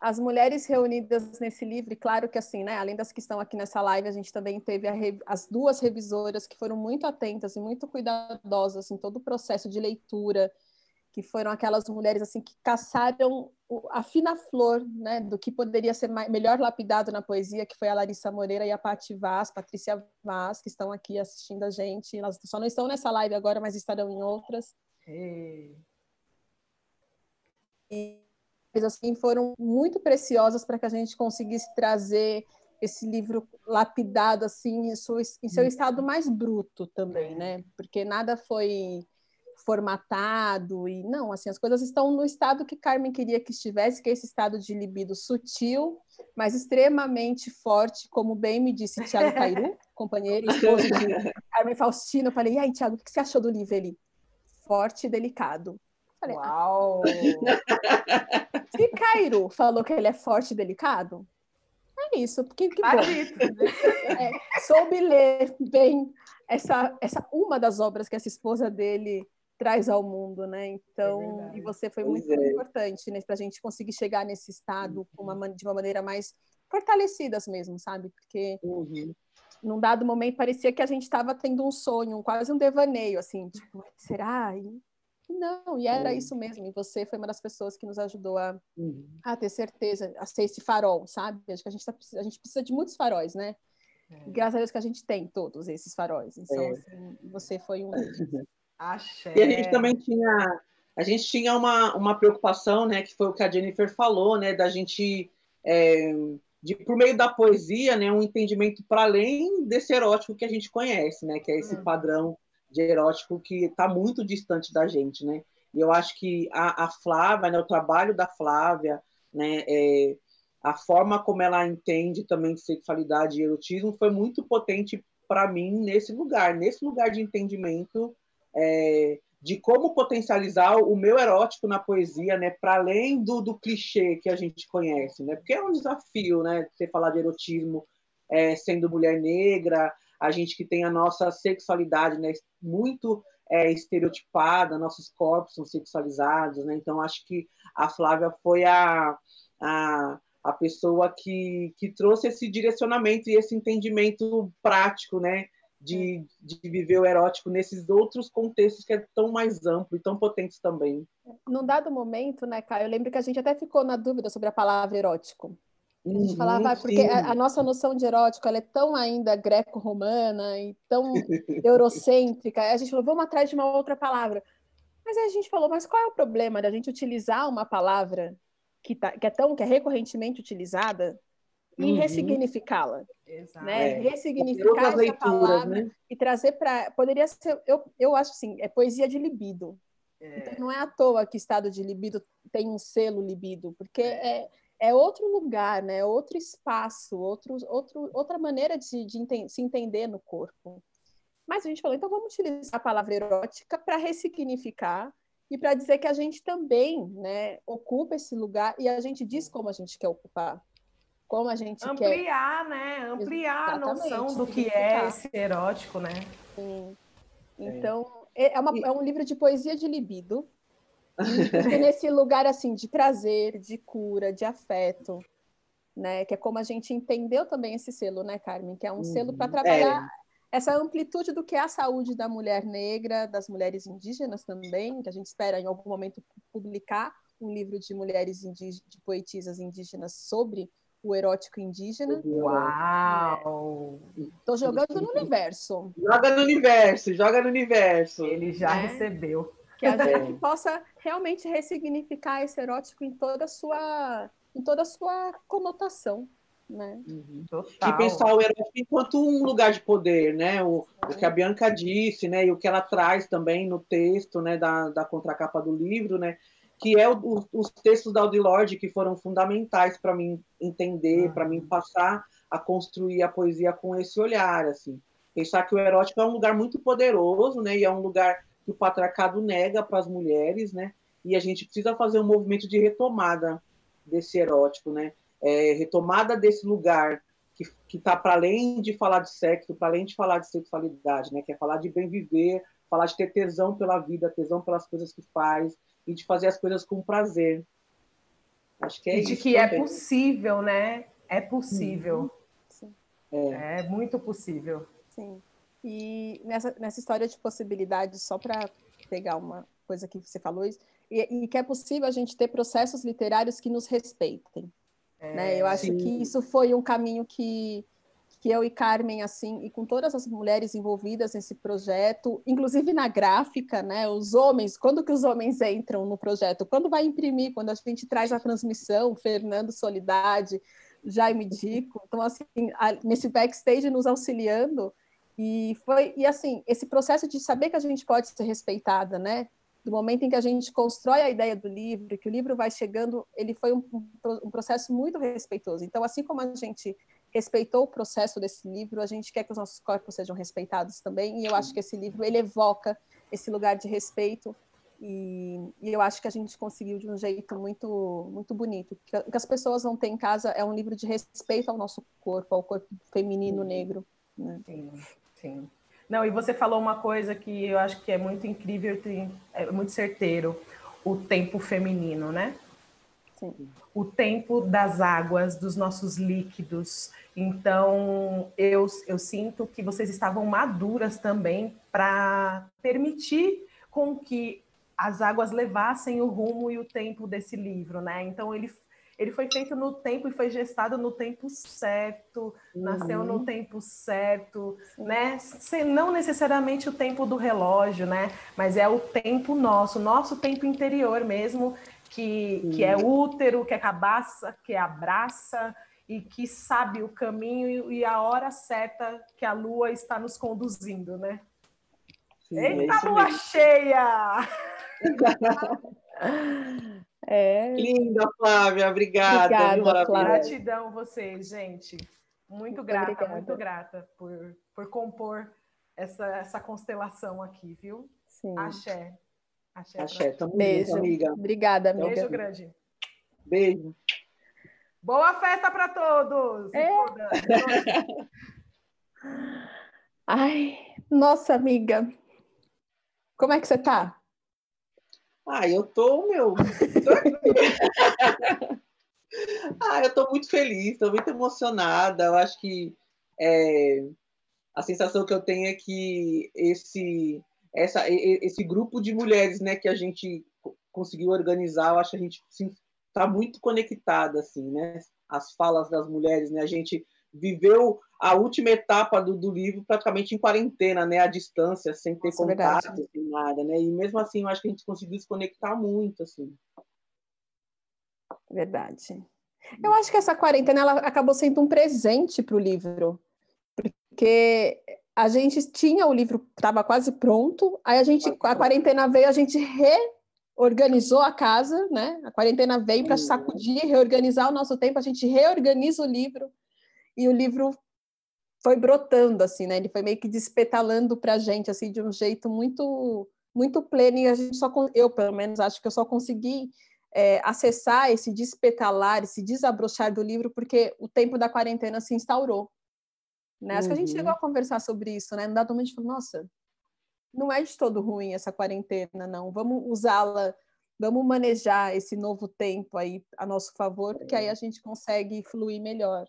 as mulheres reunidas nesse livro, e claro que assim, né? Além das que estão aqui nessa live, a gente também teve as duas revisoras que foram muito atentas e muito cuidadosas em todo o processo de leitura que foram aquelas mulheres assim que caçaram a fina flor né, do que poderia ser mais, melhor lapidado na poesia, que foi a Larissa Moreira e a Pati Vaz, Patrícia Vaz, que estão aqui assistindo a gente. Elas só não estão nessa live agora, mas estarão em outras. E, e assim foram muito preciosas para que a gente conseguisse trazer esse livro lapidado assim em seu, em seu estado mais bruto também, né? Porque nada foi formatado e não, assim, as coisas estão no estado que Carmen queria que estivesse, que é esse estado de libido sutil, mas extremamente forte, como bem me disse Tiago Cairu, companheiro, esposo de Carmen Faustino. Eu falei, e aí, Tiago, o que você achou do livro? Ele, forte e delicado. Falei, ah, Uau! Ah, se Cairo falou que ele é forte e delicado, é isso. Porque, que bom. É, soube ler bem essa, essa uma das obras que essa esposa dele traz ao mundo, né? Então, é e você foi muito é. importante né, para a gente conseguir chegar nesse estado uma, de uma maneira mais fortalecidas mesmo, sabe? Porque uhum. num dado momento parecia que a gente estava tendo um sonho, quase um devaneio, assim, tipo, será? E, não, e era uhum. isso mesmo. E você foi uma das pessoas que nos ajudou a, uhum. a ter certeza, a ser esse farol, sabe? Acho que a gente, tá, a gente precisa de muitos faróis, né? É. graças a Deus que a gente tem todos esses faróis. Então, é. assim, você foi um Axé. E a gente também tinha, a gente tinha uma, uma preocupação, né, que foi o que a Jennifer falou, né, da gente é, de por meio da poesia, né, um entendimento para além desse erótico que a gente conhece, né, que é esse hum. padrão de erótico que está muito distante da gente, né? E eu acho que a, a Flávia, né, o trabalho da Flávia, né, é, a forma como ela entende também sexualidade e erotismo foi muito potente para mim nesse lugar, nesse lugar de entendimento é, de como potencializar o meu erótico na poesia, né, para além do, do clichê que a gente conhece, né, porque é um desafio, né, você falar de erotismo é, sendo mulher negra, a gente que tem a nossa sexualidade, né, muito é, estereotipada, nossos corpos são sexualizados, né, então acho que a Flávia foi a, a a pessoa que, que trouxe esse direcionamento e esse entendimento prático, né? De, de viver o erótico nesses outros contextos que é tão mais amplo e tão potentes também. Num dado momento, né, Caio, eu lembro que a gente até ficou na dúvida sobre a palavra erótico. A gente uhum, falava, ah, porque a, a, nossa noção de erótico é tão ainda greco-romana e tão eurocêntrica. A gente falou, vamos atrás de uma outra palavra. Mas aí a gente falou, mas qual é o problema da gente utilizar uma palavra que, tá, que é tão que é recorrentemente utilizada e uhum. ressignificá-la. Né? É. Ressignificar essa leituras, palavra né? e trazer para. Poderia ser, eu, eu acho assim, é poesia de libido. É. Então, não é à toa que estado de libido tem um selo libido, porque é, é, é outro lugar, né? É outro espaço, outro, outro, outra maneira de, de enten se entender no corpo. Mas a gente falou, então vamos utilizar a palavra erótica para ressignificar e para dizer que a gente também né, ocupa esse lugar e a gente diz como a gente quer ocupar como a gente ampliar, quer... né? Ampliar Exatamente, a noção do que é esse erótico, né? Sim. Então, é, é, uma, é um livro de poesia de libido. nesse lugar assim de prazer, de cura, de afeto, né? Que é como a gente entendeu também esse selo, né, Carmen? Que é um uhum. selo para trabalhar é. essa amplitude do que é a saúde da mulher negra, das mulheres indígenas também, que a gente espera em algum momento publicar um livro de mulheres indígenas, de poetisas indígenas sobre o erótico indígena. Uau! Estou jogando no universo. Joga no universo, joga no universo. Ele já é. recebeu. Que a gente possa realmente ressignificar esse erótico em toda a sua, em toda a sua conotação. Né? Uhum. E pensar o erótico enquanto um lugar de poder, né? O, o, que a Bianca disse, né? E o que ela traz também no texto, né? Da, da contracapa do livro, né? Que é o, os textos da Audre Lorde que foram fundamentais para mim entender, para mim passar a construir a poesia com esse olhar, assim. Pensar que o erótico é um lugar muito poderoso, né? E é um lugar que o patriarcado nega para as mulheres, né? E a gente precisa fazer um movimento de retomada desse erótico, né? É, retomada desse lugar que está para além de falar de sexo, para além de falar de sexualidade, né? Que é falar de bem viver, falar de ter tesão pela vida, tesão pelas coisas que faz, e de fazer as coisas com prazer. Acho que é e isso. De que é também. é possível, né? É possível. Sim. É. é muito possível. Sim. E nessa, nessa história de possibilidades, só para pegar uma coisa que você falou, e, e, que é possível a gente ter processos literários que nos respeitem. É, né? Eu acho sim. que isso foi um caminho que que eu e Carmen, assim, e com todas as mulheres envolvidas nesse projeto, inclusive na gráfica, né? Os homens, quando que os homens entram no projeto? Quando vai imprimir? Quando a gente traz a transmissão, Fernando Solidade, Jaime Dico, então assim, nesse backstage nos auxiliando e foi e assim esse processo de saber que a gente pode ser respeitada, né? Do momento em que a gente constrói a ideia do livro, que o livro vai chegando, ele foi um, um processo muito respeitoso. Então, assim como a gente respeitou o processo desse livro, a gente quer que os nossos corpos sejam respeitados também, e eu acho que esse livro ele evoca esse lugar de respeito e, e, eu acho que a gente conseguiu de um jeito muito muito bonito. O que, as pessoas vão ter em casa é um livro de respeito ao nosso corpo, ao corpo feminino negro. Né? Sim, sim. Não, e você falou uma coisa que eu acho que é muito incrível, é muito certeiro, o tempo feminino, né? Sim. O tempo das águas, dos nossos líquidos. Então, eu, eu sinto que vocês estavam maduras também para permitir com que as águas levassem o rumo e o tempo desse livro, né? Então, ele ele foi feito no tempo e foi gestado no tempo certo, uhum. nasceu no tempo certo, né? Não necessariamente o tempo do relógio, né? Mas é o tempo nosso, nosso tempo interior mesmo, que, que é útero, que é cabaça, que abraça e que sabe o caminho e a hora certa que a lua está nos conduzindo, né? Sim, Eita, é lua cheia! É... Linda, Flávia, obrigada. Obrigada, Flávia. Gratidão vocês, gente. Muito, muito grata, obrigada. muito grata por, por compor essa, essa constelação aqui, viu? Sim. Axé. Axé, Axé tamo Beijo. Junto, amiga. Obrigada, amiga. Beijo grande. Beijo. Boa festa para todos! É. Ai, nossa amiga. Como é que você tá? Ah, eu tô, meu. ah, eu tô muito feliz, tô muito emocionada. Eu acho que é, a sensação que eu tenho é que esse, essa, esse grupo de mulheres, né, que a gente conseguiu organizar, eu acho que a gente está muito conectada, assim, né? As falas das mulheres, né? A gente viveu a última etapa do, do livro praticamente em quarentena, né, à distância, sem ter Nossa, é contato, sem nada, né? E mesmo assim, eu acho que a gente conseguiu se conectar muito, assim. Verdade. Eu acho que essa quarentena ela acabou sendo um presente para o livro, porque a gente tinha o livro estava quase pronto, aí a gente a quarentena veio, a gente reorganizou a casa, né? A quarentena veio para sacudir, reorganizar o nosso tempo, a gente reorganiza o livro e o livro foi brotando assim, né? Ele foi meio que despetalando para a gente assim de um jeito muito muito pleno e a gente só eu pelo menos acho que eu só consegui é, acessar esse despetalar, esse desabrochar do livro porque o tempo da quarentena se instaurou. Né? Acho que a gente chegou a uhum. conversar sobre isso, né? No dado momento, a gente falou, nossa, não é de todo ruim essa quarentena, não. Vamos usá-la, vamos manejar esse novo tempo aí a nosso favor, porque aí a gente consegue fluir melhor.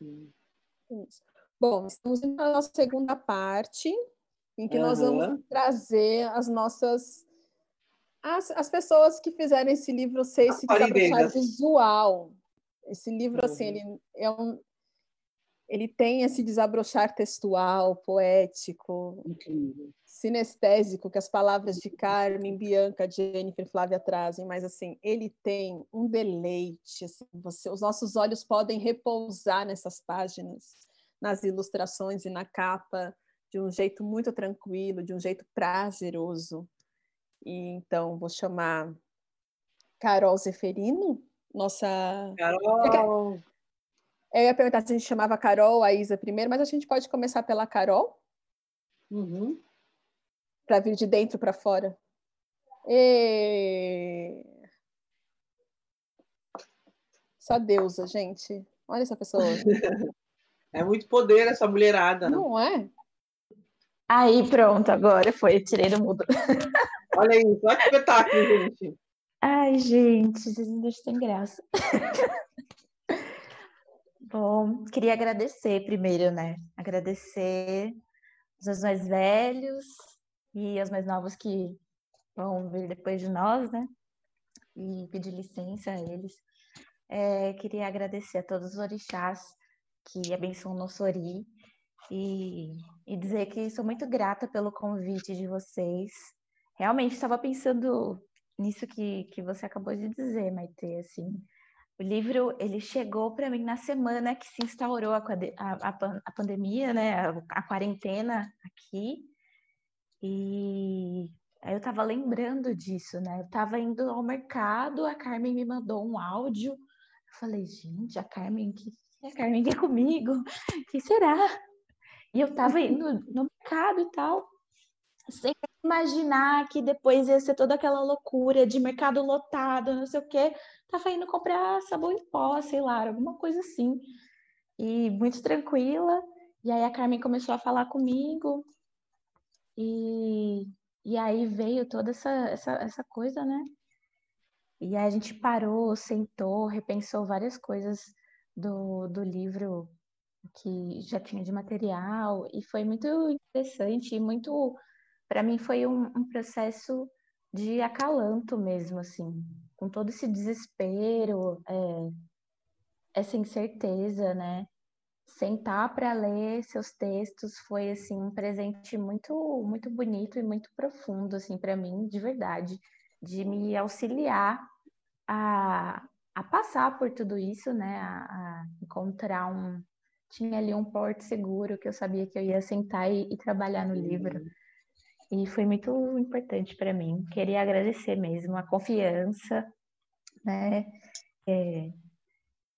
Isso. Bom, estamos indo para a nossa segunda parte, em que uhum. nós vamos trazer as nossas. As, as pessoas que fizeram esse livro ser esse desabrochar visual. Esse livro, assim, uhum. assim, ele é um. Ele tem esse desabrochar textual, poético, Incrível. sinestésico, que as palavras de Carmen, Bianca, Jennifer, Flávia trazem, mas assim, ele tem um deleite. Assim, você, os nossos olhos podem repousar nessas páginas nas ilustrações e na capa de um jeito muito tranquilo, de um jeito prazeroso. E então vou chamar Carol Zeferino, nossa. Carol! Eu ia perguntar se a gente chamava Carol, a Isa primeiro, mas a gente pode começar pela Carol. Uhum. Para vir de dentro para fora. E... Essa deusa, gente. Olha essa pessoa. É muito poder essa mulherada. Não é? Aí, pronto, agora foi, tirei do mudo. Olha isso, olha que espetáculo, gente. Ai, gente, vocês não deixam sem graça. Bom, queria agradecer primeiro, né? Agradecer os mais velhos e os mais novos que vão vir depois de nós, né? E pedir licença a eles. É, queria agradecer a todos os orixás que abençoam nosso Ori e, e dizer que sou muito grata pelo convite de vocês. Realmente estava pensando nisso que, que você acabou de dizer, Maite, assim. O livro, ele chegou para mim na semana que se instaurou a, a, a, pandemia, né, a, a, quarentena aqui, e aí eu estava lembrando disso, né, eu estava indo ao mercado, a Carmen me mandou um áudio, eu falei, gente, a Carmen, que a Carmen quer comigo? Que será? E eu tava indo no mercado e tal, sem imaginar que depois ia ser toda aquela loucura de mercado lotado, não sei o quê. Tava indo comprar sabão em pó, sei lá, alguma coisa assim. E muito tranquila. E aí a Carmen começou a falar comigo. E, e aí veio toda essa, essa, essa coisa, né? E aí a gente parou, sentou, repensou várias coisas do, do livro que já tinha de material. E foi muito interessante e muito. Para mim, foi um, um processo de acalanto mesmo, assim, com todo esse desespero, é, essa incerteza, né? sentar para ler seus textos foi assim um presente muito muito bonito e muito profundo assim para mim de verdade de me auxiliar a, a passar por tudo isso né a, a encontrar um tinha ali um porto seguro que eu sabia que eu ia sentar e, e trabalhar no livro e foi muito importante para mim queria agradecer mesmo a confiança né é,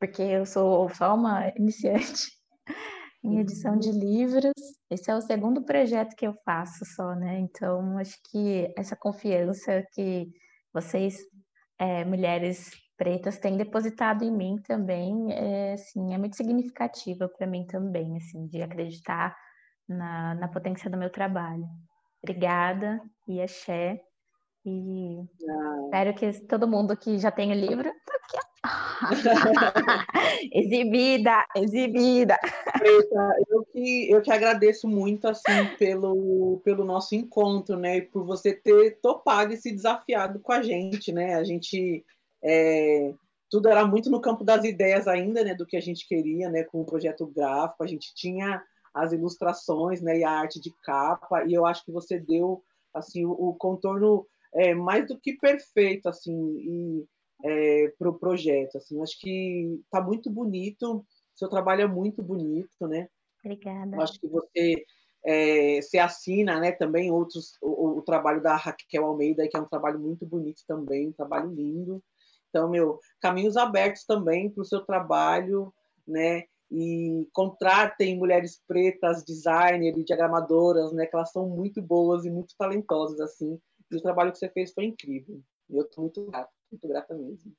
porque eu sou só uma iniciante em edição de livros. Esse é o segundo projeto que eu faço só, né? Então, acho que essa confiança que vocês, é, mulheres pretas, têm depositado em mim também, é, assim, é muito significativa para mim também, assim, de acreditar na, na potência do meu trabalho. Obrigada e axé. E ah. espero que todo mundo que já tem o livro, tá aqui, exibida, exibida. Eu que, eu que agradeço muito assim pelo, pelo nosso encontro, né? E por você ter topado e se desafiado com a gente, né? A gente é, tudo era muito no campo das ideias ainda, né? Do que a gente queria, né? Com o projeto gráfico, a gente tinha as ilustrações, né? E a arte de capa. E eu acho que você deu assim o, o contorno é, mais do que perfeito, assim. E, é, para o projeto. Assim, acho que está muito bonito, seu trabalho é muito bonito, né? Obrigada. Acho que você é, se assina, né? Também outros o, o, trabalho da Raquel Almeida, que é um trabalho muito bonito também, um trabalho lindo. Então, meu, caminhos abertos também para o seu trabalho, né? E contratem mulheres pretas, designers e diagramadoras, né? Que elas são muito boas e muito talentosas, assim. E o trabalho que você fez foi incrível. E eu estou muito grata. Muito grata mesmo.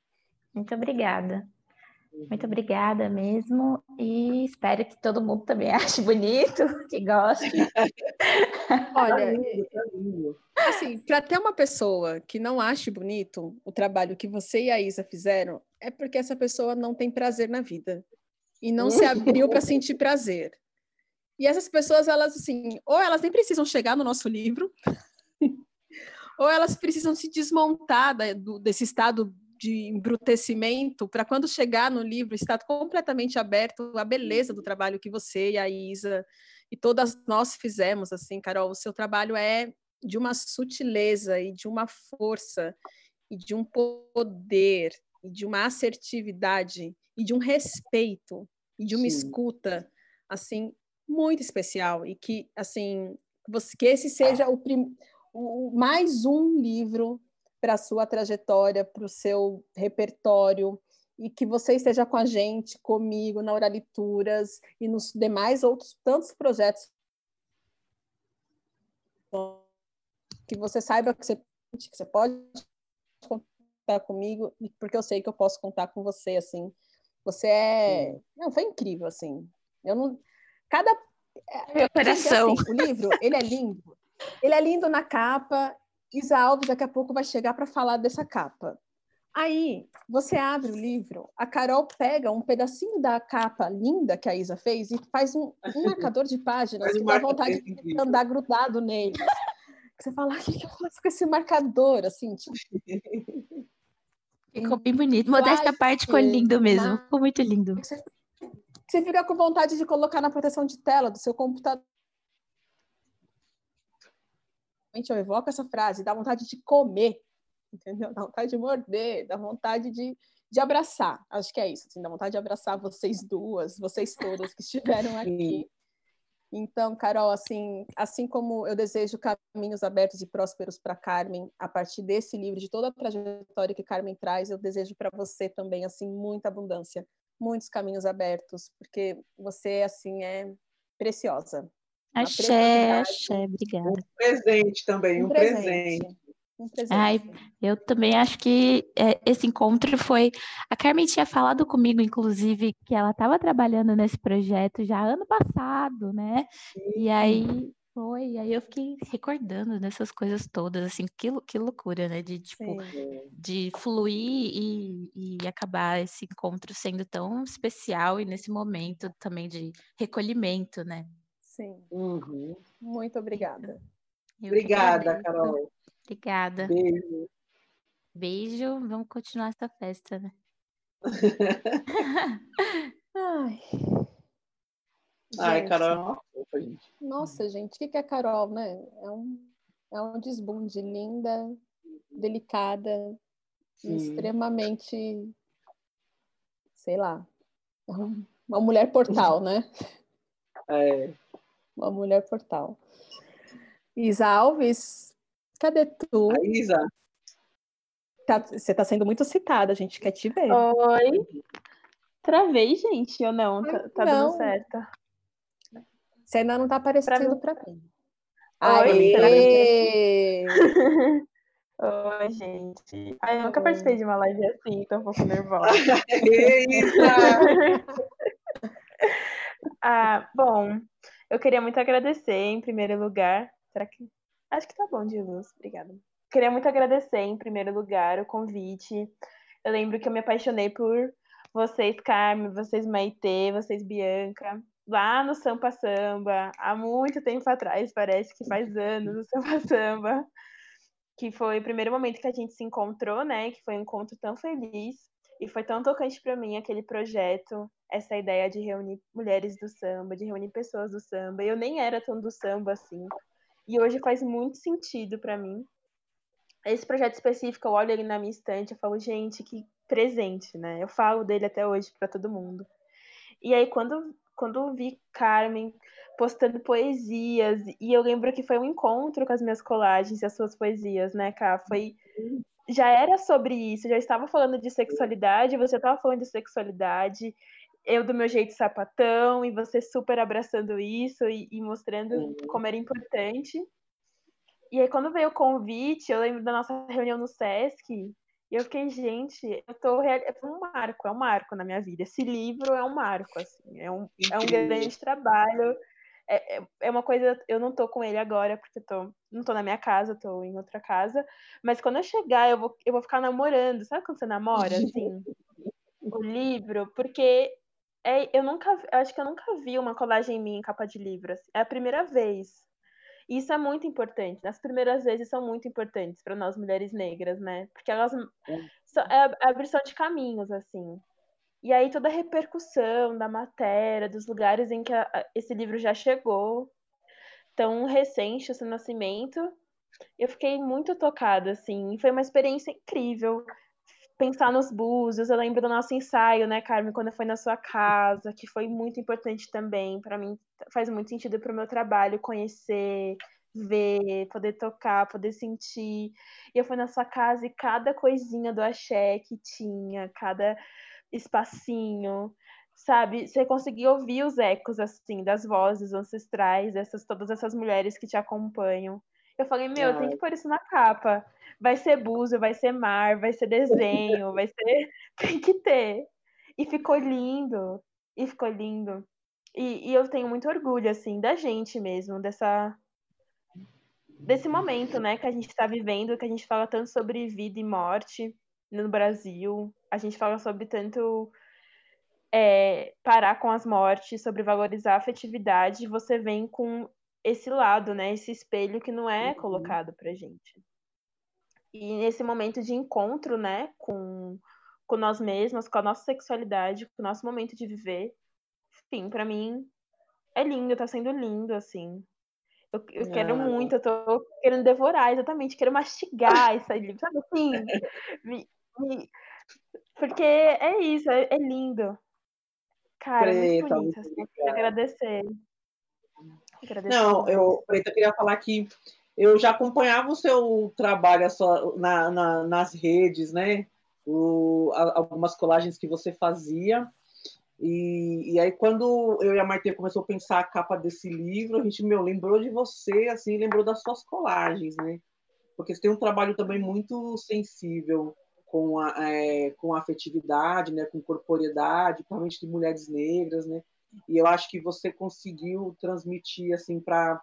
Muito obrigada. Muito uhum. obrigada mesmo. E espero que todo mundo também ache bonito, que goste. Olha, tá assim, para ter uma pessoa que não ache bonito o trabalho que você e a Isa fizeram, é porque essa pessoa não tem prazer na vida e não se abriu para sentir prazer. E essas pessoas, elas assim, ou elas nem precisam chegar no nosso livro, ou elas precisam se desmontar da, do, desse estado de embrutecimento para quando chegar no livro estar completamente aberto à beleza do trabalho que você e a Isa e todas nós fizemos assim, Carol, o seu trabalho é de uma sutileza e de uma força e de um poder e de uma assertividade e de um respeito e de uma Sim. escuta assim muito especial e que assim que esse seja o primeiro o, mais um livro para a sua trajetória, para o seu repertório, e que você esteja com a gente, comigo, na Oralituras e nos demais outros tantos projetos. Que você saiba que você, que você pode contar comigo, porque eu sei que eu posso contar com você, assim. Você é... Não, foi incrível, assim. Eu não... Cada... É, Meu coração. Assim, o livro, ele é lindo. Ele é lindo na capa. Isa Alves daqui a pouco vai chegar para falar dessa capa. Aí, você abre o livro, a Carol pega um pedacinho da capa linda que a Isa fez e faz um, um marcador de páginas que dá vontade de andar grudado nele. Você fala, o que eu faço com esse marcador? Assim, tipo... Ficou bem bonito. Modesta parte ficou lindo mesmo. Ficou muito lindo. Você fica com vontade de colocar na proteção de tela do seu computador eu evoco essa frase, dá vontade de comer, entendeu? Dá vontade de morder, dá vontade de, de abraçar. Acho que é isso, assim, dá vontade de abraçar vocês duas, vocês todas que estiveram aqui. Então, Carol, assim, assim como eu desejo caminhos abertos e prósperos para Carmen, a partir desse livro, de toda a trajetória que Carmen traz, eu desejo para você também, assim, muita abundância, muitos caminhos abertos, porque você, assim, é preciosa. Axé, axé, obrigada. Um presente também, um, um presente. presente. Um Ai, eu também acho que é, esse encontro foi. A Carmen tinha falado comigo, inclusive, que ela estava trabalhando nesse projeto já ano passado, né? Sim. E aí foi, aí eu fiquei recordando dessas coisas todas, assim, que, que loucura, né? De, tipo, Sim. de fluir e, e acabar esse encontro sendo tão especial e nesse momento também de recolhimento, né? Sim. Uhum. Muito obrigada. Eu obrigada, Carol. Obrigada. Beijo. Beijo. Vamos continuar essa festa, né? Ai. Ai, Carol é. Nossa, gente, o que é Carol, né? É um, é um desbunde linda, delicada, extremamente, sei lá, é uma mulher portal, né? É. Uma mulher portal. Isa Alves, cadê tu? A Isa. Tá, você está sendo muito citada, a gente quer te ver. Oi. Travei, gente, ou não? Tá, tá não. dando certo. Você ainda não está aparecendo para mim. Oi, Oi, gente. Ai, eu nunca participei de uma live assim, então um pouco nervosa. ah, bom, eu queria muito agradecer, em primeiro lugar. Será que. Acho que tá bom luz, obrigada. Queria muito agradecer, em primeiro lugar, o convite. Eu lembro que eu me apaixonei por vocês, Carmen, vocês, Maitê, vocês, Bianca lá no Sampa Samba, há muito tempo atrás, parece que faz anos o Sampa Samba, que foi o primeiro momento que a gente se encontrou, né? Que foi um encontro tão feliz e foi tão tocante para mim aquele projeto, essa ideia de reunir mulheres do samba, de reunir pessoas do samba. Eu nem era tão do samba assim. E hoje faz muito sentido para mim. Esse projeto específico, eu olho ele na minha estante, eu falo, gente, que presente, né? Eu falo dele até hoje para todo mundo. E aí, quando quando vi Carmen postando poesias, e eu lembro que foi um encontro com as minhas colagens e as suas poesias, né, Cá? Foi. Já era sobre isso, já estava falando de sexualidade, você estava falando de sexualidade, eu do meu jeito sapatão, e você super abraçando isso e, e mostrando uhum. como era importante. E aí, quando veio o convite, eu lembro da nossa reunião no Sesc, e eu fiquei, gente, eu tô é um marco, é um marco na minha vida. Esse livro é um marco, assim, é um, é um grande trabalho. É, é, é uma coisa, eu não tô com ele agora, porque eu tô, não tô na minha casa, tô em outra casa. Mas quando eu chegar, eu vou, eu vou ficar namorando. Sabe quando você namora, assim? o livro, porque é, eu nunca, eu acho que eu nunca vi uma colagem minha em capa de livro. Assim. É a primeira vez. E isso é muito importante. As primeiras vezes são muito importantes para nós mulheres negras, né? Porque elas é a abertura de caminhos, assim. E aí toda a repercussão da matéria, dos lugares em que a, a, esse livro já chegou, tão recente o seu nascimento, eu fiquei muito tocada, assim. Foi uma experiência incrível pensar nos búzios. Eu lembro do nosso ensaio, né, Carmen, quando foi na sua casa, que foi muito importante também. Para mim, faz muito sentido para o meu trabalho conhecer, ver, poder tocar, poder sentir. E eu fui na sua casa e cada coisinha do axé que tinha, cada espacinho, sabe? Você conseguia ouvir os ecos, assim, das vozes ancestrais, dessas, todas essas mulheres que te acompanham. Eu falei, meu, tem que pôr isso na capa vai ser búzio, vai ser mar, vai ser desenho, vai ser. Tem que ter. E ficou lindo. E ficou lindo. E, e eu tenho muito orgulho, assim, da gente mesmo, dessa. Desse momento, né, que a gente está vivendo, que a gente fala tanto sobre vida e morte no Brasil, a gente fala sobre tanto é, parar com as mortes, sobre valorizar a afetividade, você vem com esse lado, né, esse espelho que não é uhum. colocado pra gente. E nesse momento de encontro, né, com, com nós mesmas, com a nossa sexualidade, com o nosso momento de viver, enfim, para mim é lindo, tá sendo lindo, assim. Eu, eu quero muito, eu tô querendo devorar, exatamente, quero mastigar esse livro, sabe assim? Me, me... Porque é isso, é, é lindo. Cara, Preta, muito bonito, assim, eu queria agradecer. Não, eu, Preta, eu queria falar que eu já acompanhava o seu trabalho sua, na, na, nas redes, né? O, a, algumas colagens que você fazia. E, e aí, quando eu e a Maite começou a pensar a capa desse livro, a gente, meu, lembrou de você, assim, lembrou das suas colagens, né? Porque você tem um trabalho também muito sensível com a, é, com a afetividade, né? Com corporeidade, principalmente de mulheres negras, né? E eu acho que você conseguiu transmitir, assim, para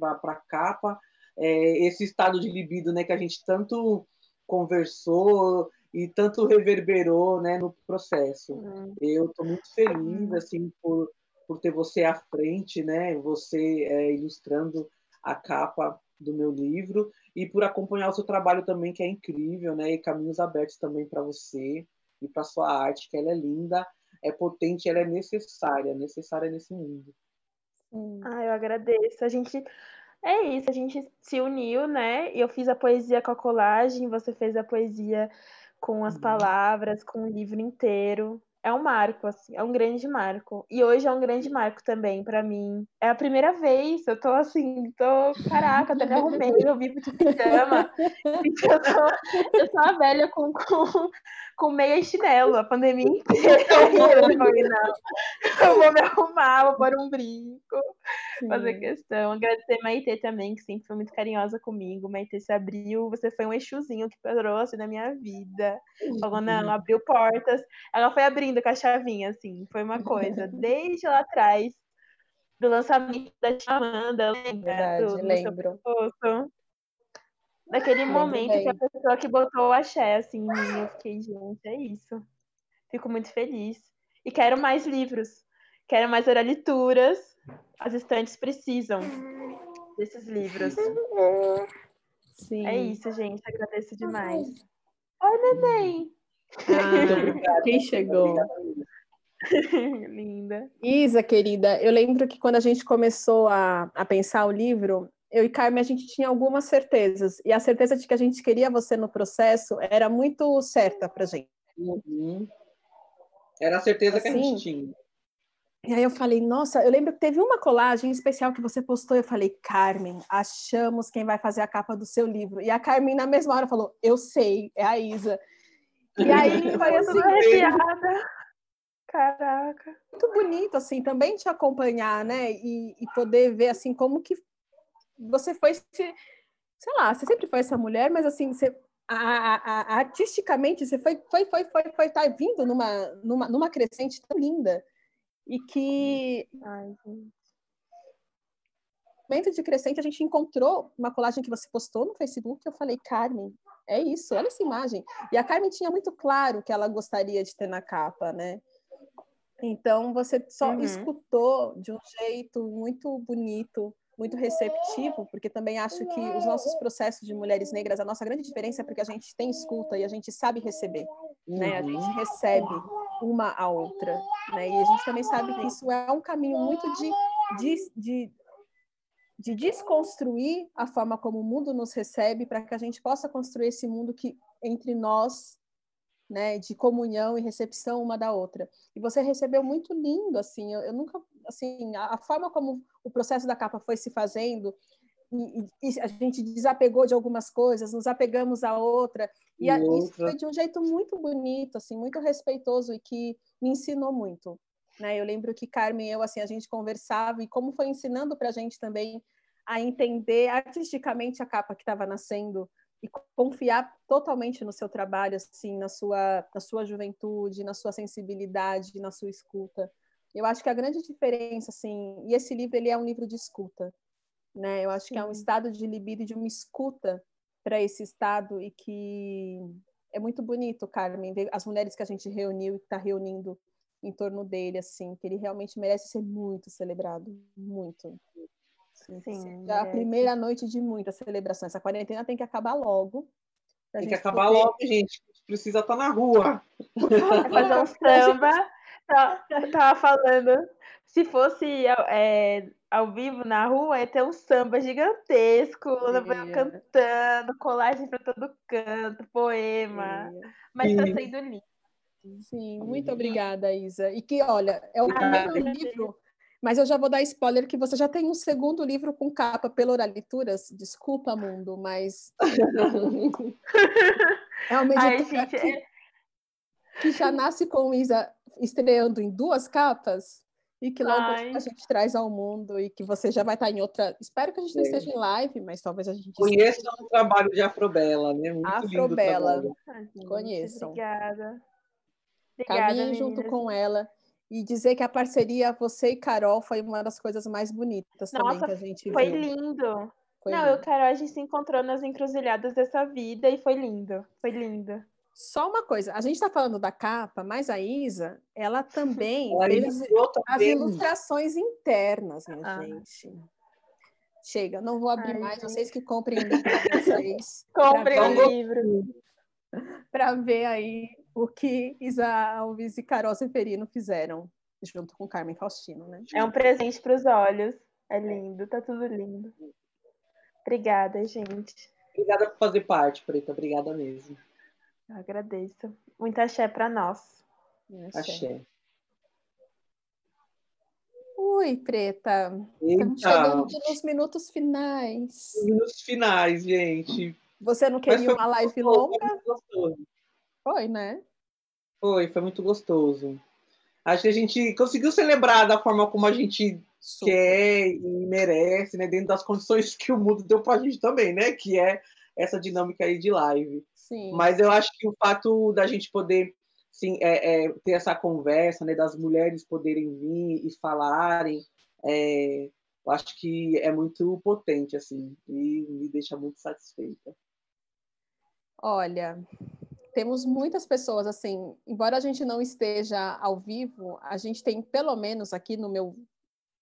a capa é, esse estado de libido, né? Que a gente tanto conversou e tanto reverberou né, no processo. Uhum. Eu estou muito feliz uhum. assim por, por ter você à frente, né, você é, ilustrando a capa do meu livro e por acompanhar o seu trabalho também, que é incrível, né, e caminhos abertos também para você e para sua arte, que ela é linda, é potente, ela é necessária, necessária nesse mundo. Ah, eu agradeço. A gente é isso, a gente se uniu, né? Eu fiz a poesia com a colagem, você fez a poesia com as uhum. palavras, com o livro inteiro. É um marco, assim, é um grande marco. E hoje é um grande marco também para mim. É a primeira vez, eu tô assim, tô, caraca, até me arrumei, eu vivo de pijama. eu, tô, eu sou a velha com, com, com meia e chinelo, a pandemia inteira. Eu falei, eu vou me arrumar, vou pôr um brinco, Sim. fazer questão. Agradecer a Maite também, que sempre foi muito carinhosa comigo. Maite se abriu, você foi um exuzinho que trouxe na minha vida. Falou, não, abriu portas. Ela foi abrindo com a chavinha, assim, foi uma coisa. Desde lá atrás, do lançamento da Chamanda, lembra? Verdade, do, lembro. Do Naquele momento bem. que a pessoa que botou o axé assim em mim, eu fiquei, gente, é isso. Fico muito feliz. E quero mais livros. Quero mais oralituras. As estantes precisam desses livros. Sim. É isso, gente. Agradeço demais. Oi, neném. Ah, quem chegou? Linda. Isa, querida, eu lembro que quando a gente começou a, a pensar o livro, eu e Carmen, a gente tinha algumas certezas. E a certeza de que a gente queria você no processo era muito certa para gente. Uhum. Era a certeza assim, que a gente assim, tinha. E aí eu falei, nossa, eu lembro que teve uma colagem especial que você postou. Eu falei, Carmen, achamos quem vai fazer a capa do seu livro. E a Carmen, na mesma hora, falou, eu sei, é a Isa. E aí foi assim. Arrepiada. Caraca. Muito bonito, assim, também te acompanhar, né? E, e poder ver, assim, como que você foi, sei lá, você sempre foi essa mulher, mas assim, você, a, a, a, artisticamente você foi, foi, foi, foi, foi tá vindo numa, numa, numa crescente tão linda e que Ai, momento de crescente a gente encontrou uma colagem que você postou no Facebook eu falei Carmen é isso olha essa imagem e a Carmen tinha muito claro que ela gostaria de ter na capa né então você só uhum. escutou de um jeito muito bonito muito receptivo, porque também acho que os nossos processos de mulheres negras, a nossa grande diferença é porque a gente tem escuta e a gente sabe receber, uhum. né? A gente uhum. recebe uma a outra, né? E a gente também sabe que isso é um caminho muito de, de, de, de desconstruir a forma como o mundo nos recebe para que a gente possa construir esse mundo que entre nós né, de comunhão e recepção uma da outra. E você recebeu muito lindo, assim, eu, eu nunca, assim, a, a, forma como o processo da capa foi se fazendo, e, e, a gente desapegou de algumas coisas, nos apegamos a outra, e, a, isso foi de um jeito muito bonito, assim, muito respeitoso e que me ensinou muito. Né? Eu lembro que Carmen e eu, assim, a gente conversava e como foi ensinando para a gente também a entender artisticamente a capa que estava nascendo, e confiar totalmente no seu trabalho, assim, na sua, na sua juventude, na sua sensibilidade, na sua escuta. Eu acho que a grande diferença, assim, e esse livro ele é um livro de escuta, né? Eu acho que é um estado de libido e de uma escuta para esse estado e que é muito bonito, Carmen, ver as mulheres que a gente reuniu e está reunindo em torno dele, assim, que ele realmente merece ser muito celebrado, muito. Sim, é a primeira noite de muitas celebrações. Essa quarentena tem que acabar logo. Tem que acabar poder... logo, gente. A gente precisa estar na rua. fazer um samba. Eu tava falando, se fosse é, ao vivo na rua, ia ter um samba gigantesco, Luna cantando, colagem para todo canto, poema. Mas está sendo lindo. Sim, muito obrigada, Isa. E que, olha, é o primeiro livro mas eu já vou dar spoiler que você já tem um segundo livro com capa pela Oralituras. Desculpa, mundo, mas. é uma editora Ai, gente, que, é... que, já nasce com Isa estreando em duas capas e que logo Ai. a gente traz ao mundo e que você já vai estar em outra. Espero que a gente não esteja em live, mas talvez a gente. Conheçam o trabalho de Afrobela, né? Muito Afrobela. Conheçam. Obrigada. Obrigada Caminhe junto com ela. E dizer que a parceria, você e Carol, foi uma das coisas mais bonitas Nossa, também que a gente foi viu. Lindo. Foi não, lindo. eu e Carol, a gente se encontrou nas encruzilhadas dessa vida e foi lindo. Foi lindo. Só uma coisa, a gente está falando da capa, mas a Isa, ela também fez as ilustrações internas, minha ah. gente. Chega, não vou abrir Ai, mais, gente. vocês que comprem o livro vocês. comprem o livro. Para ver aí o que Isa Alves e Carol Seferino fizeram junto com Carmen Faustino, né? É um presente para os olhos. É lindo, tá tudo lindo. Obrigada, gente. Obrigada por fazer parte, Preta. Obrigada mesmo. Eu agradeço. Muito axé para nós. Axé. axé. Ui, Preta. Eita. Estamos chegando nos minutos finais. Minutos finais, gente. Você não queria uma live longa? Foi, foi, né? Foi, foi muito gostoso. Acho que a gente conseguiu celebrar da forma como a gente Super. quer e merece, né? Dentro das condições que o mundo deu para a gente também, né? Que é essa dinâmica aí de live. Sim. Mas eu acho que o fato da gente poder sim, é, é, ter essa conversa, né, das mulheres poderem vir e falarem, é, eu acho que é muito potente, assim, e me deixa muito satisfeita. Olha, temos muitas pessoas, assim, embora a gente não esteja ao vivo, a gente tem pelo menos aqui no meu,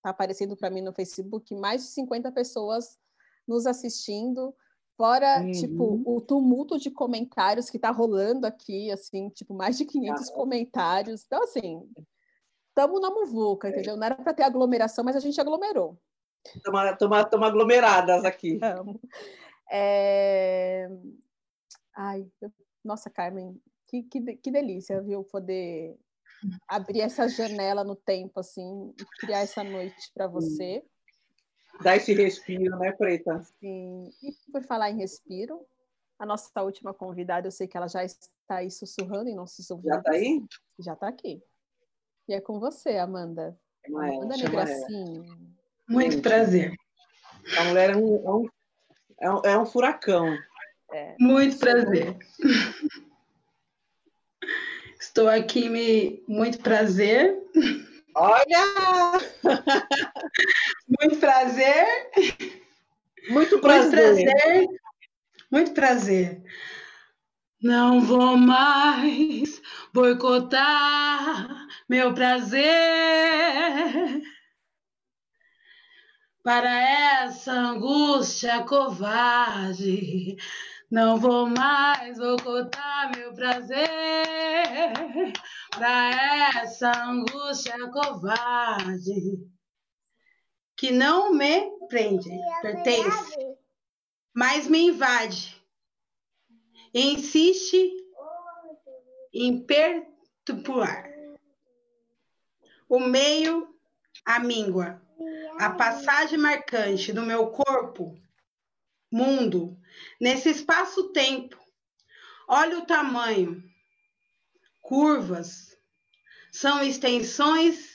tá aparecendo para mim no Facebook, mais de 50 pessoas nos assistindo, Fora, tipo, uhum. tipo, o tumulto de comentários que tá rolando aqui, assim, tipo, mais de 500 ah. comentários. Então, assim, estamos na muvuca, é. entendeu? Não era para ter aglomeração, mas a gente aglomerou. Estamos aglomeradas aqui. É... Ai, nossa, Carmen, que, que, que delícia, viu? Poder abrir essa janela no tempo, assim, e criar essa noite para você. Dá esse respiro, né, Preta? Sim. E por falar em respiro, a nossa última convidada, eu sei que ela já está aí sussurrando em nossos ouvidos. Já está aí? Já está aqui. E é com você, Amanda. Chama Amanda Negracinho. Muito prazer. A mulher é um, é um, é um furacão. É. Muito prazer. Estou aqui, me muito prazer. Olha! Muito prazer. Muito prazer. Muito prazer. Muito prazer. Não vou mais boicotar meu prazer para essa angústia covarde. Não vou mais boicotar meu prazer para essa angústia covarde que não me prende, pertence, mas me invade. Insiste em perturbar o meio, a míngua, a passagem marcante do meu corpo, mundo, nesse espaço-tempo. Olha o tamanho, curvas, são extensões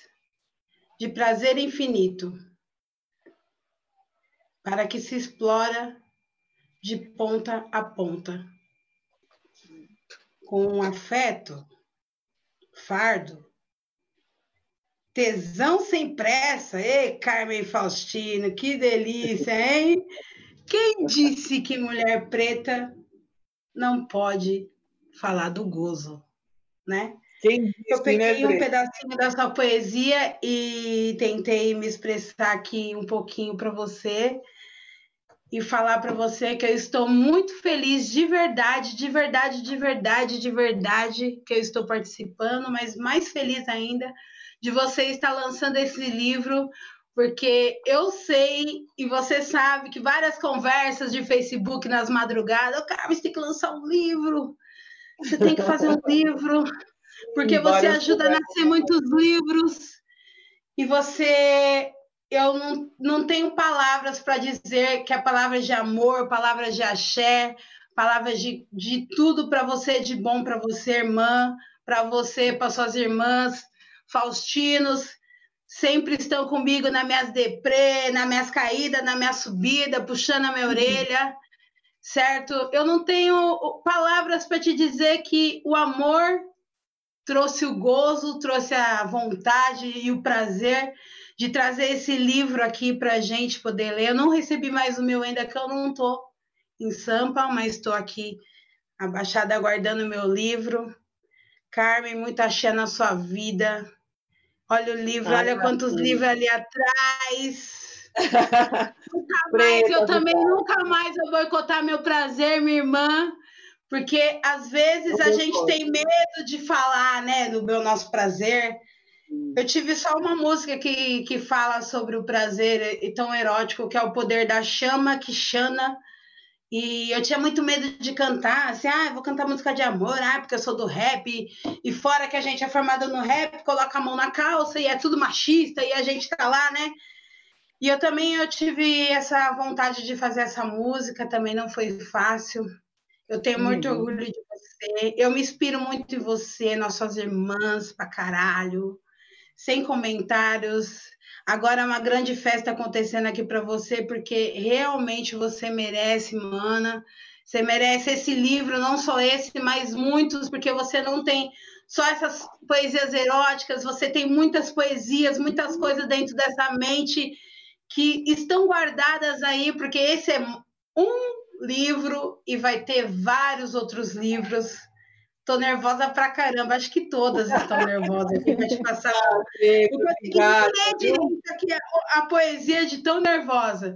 de prazer infinito, para que se explora de ponta a ponta, com um afeto, fardo, tesão sem pressa. Ei, Carmen Faustino, que delícia, hein? Quem disse que mulher preta não pode falar do gozo, né? Quem disse, Eu peguei né, um pedacinho da sua poesia e tentei me expressar aqui um pouquinho para você e falar para você que eu estou muito feliz de verdade, de verdade, de verdade, de verdade que eu estou participando, mas mais feliz ainda de você estar lançando esse livro porque eu sei e você sabe que várias conversas de Facebook nas madrugadas, oh, cara, você tem que lançar um livro, você tem que fazer um livro, porque você ajuda a nascer muitos livros e você eu não, não tenho palavras para dizer que é palavras de amor, palavras de axé, palavras de, de tudo para você, de bom para você, irmã, para você, para suas irmãs, Faustinos, sempre estão comigo nas minhas deprê, nas minhas caídas, na minha subida, puxando a minha orelha, certo? Eu não tenho palavras para te dizer que o amor trouxe o gozo, trouxe a vontade e o prazer de trazer esse livro aqui para a gente poder ler. Eu não recebi mais o meu ainda, que eu não estou em Sampa, mas estou aqui abaixada aguardando o meu livro. Carmen, muita axé na sua vida. Olha o livro, Ai, olha quantos livros ali atrás. nunca mais, eu também nunca mais vou boicotar meu prazer, minha irmã, porque às vezes a gente tem medo de falar, né, do meu nosso prazer. Eu tive só uma música que, que fala sobre o prazer e tão erótico, que é o poder da chama que chana e eu tinha muito medo de cantar, assim, ah, vou cantar música de amor, ah, porque eu sou do rap. E fora que a gente é formada no rap, coloca a mão na calça e é tudo machista e a gente tá lá, né? E eu também eu tive essa vontade de fazer essa música, também não foi fácil. Eu tenho muito uhum. orgulho de você. Eu me inspiro muito em você, nossas irmãs pra caralho. Sem comentários. Agora é uma grande festa acontecendo aqui para você, porque realmente você merece, mana. Você merece esse livro, não só esse, mas muitos, porque você não tem só essas poesias eróticas, você tem muitas poesias, muitas coisas dentro dessa mente que estão guardadas aí, porque esse é um livro e vai ter vários outros livros Tô nervosa pra caramba, acho que todas estão nervosas aqui para te passar. Eu consegui ler direito aqui a, a poesia de tão nervosa.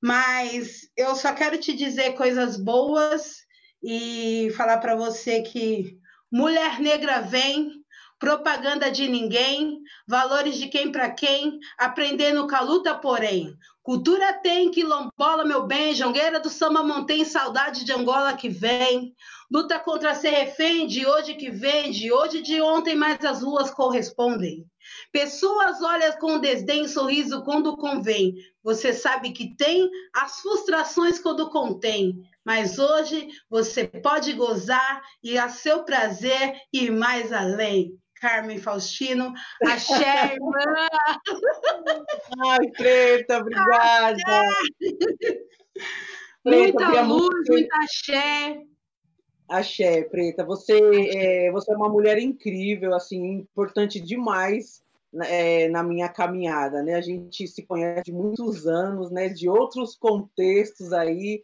Mas eu só quero te dizer coisas boas e falar para você que mulher negra vem, propaganda de ninguém, valores de quem para quem, aprendendo com a luta, porém. Cultura tem, quilombola, meu bem, jongueira do samba montém, saudade de Angola que vem. Luta contra ser refém de hoje que vem, de hoje de ontem, mas as ruas correspondem. Pessoas olham com desdém, sorriso quando convém. Você sabe que tem as frustrações quando contém. Mas hoje você pode gozar e a seu prazer ir mais além. Carmen Faustino. Axé, irmã! Ai, Preta, obrigada! Preta, muita luz, muita axé. Axé, Preta, você é, você é uma mulher incrível, assim, importante demais é, na minha caminhada, né? A gente se conhece de muitos anos, né? De outros contextos aí,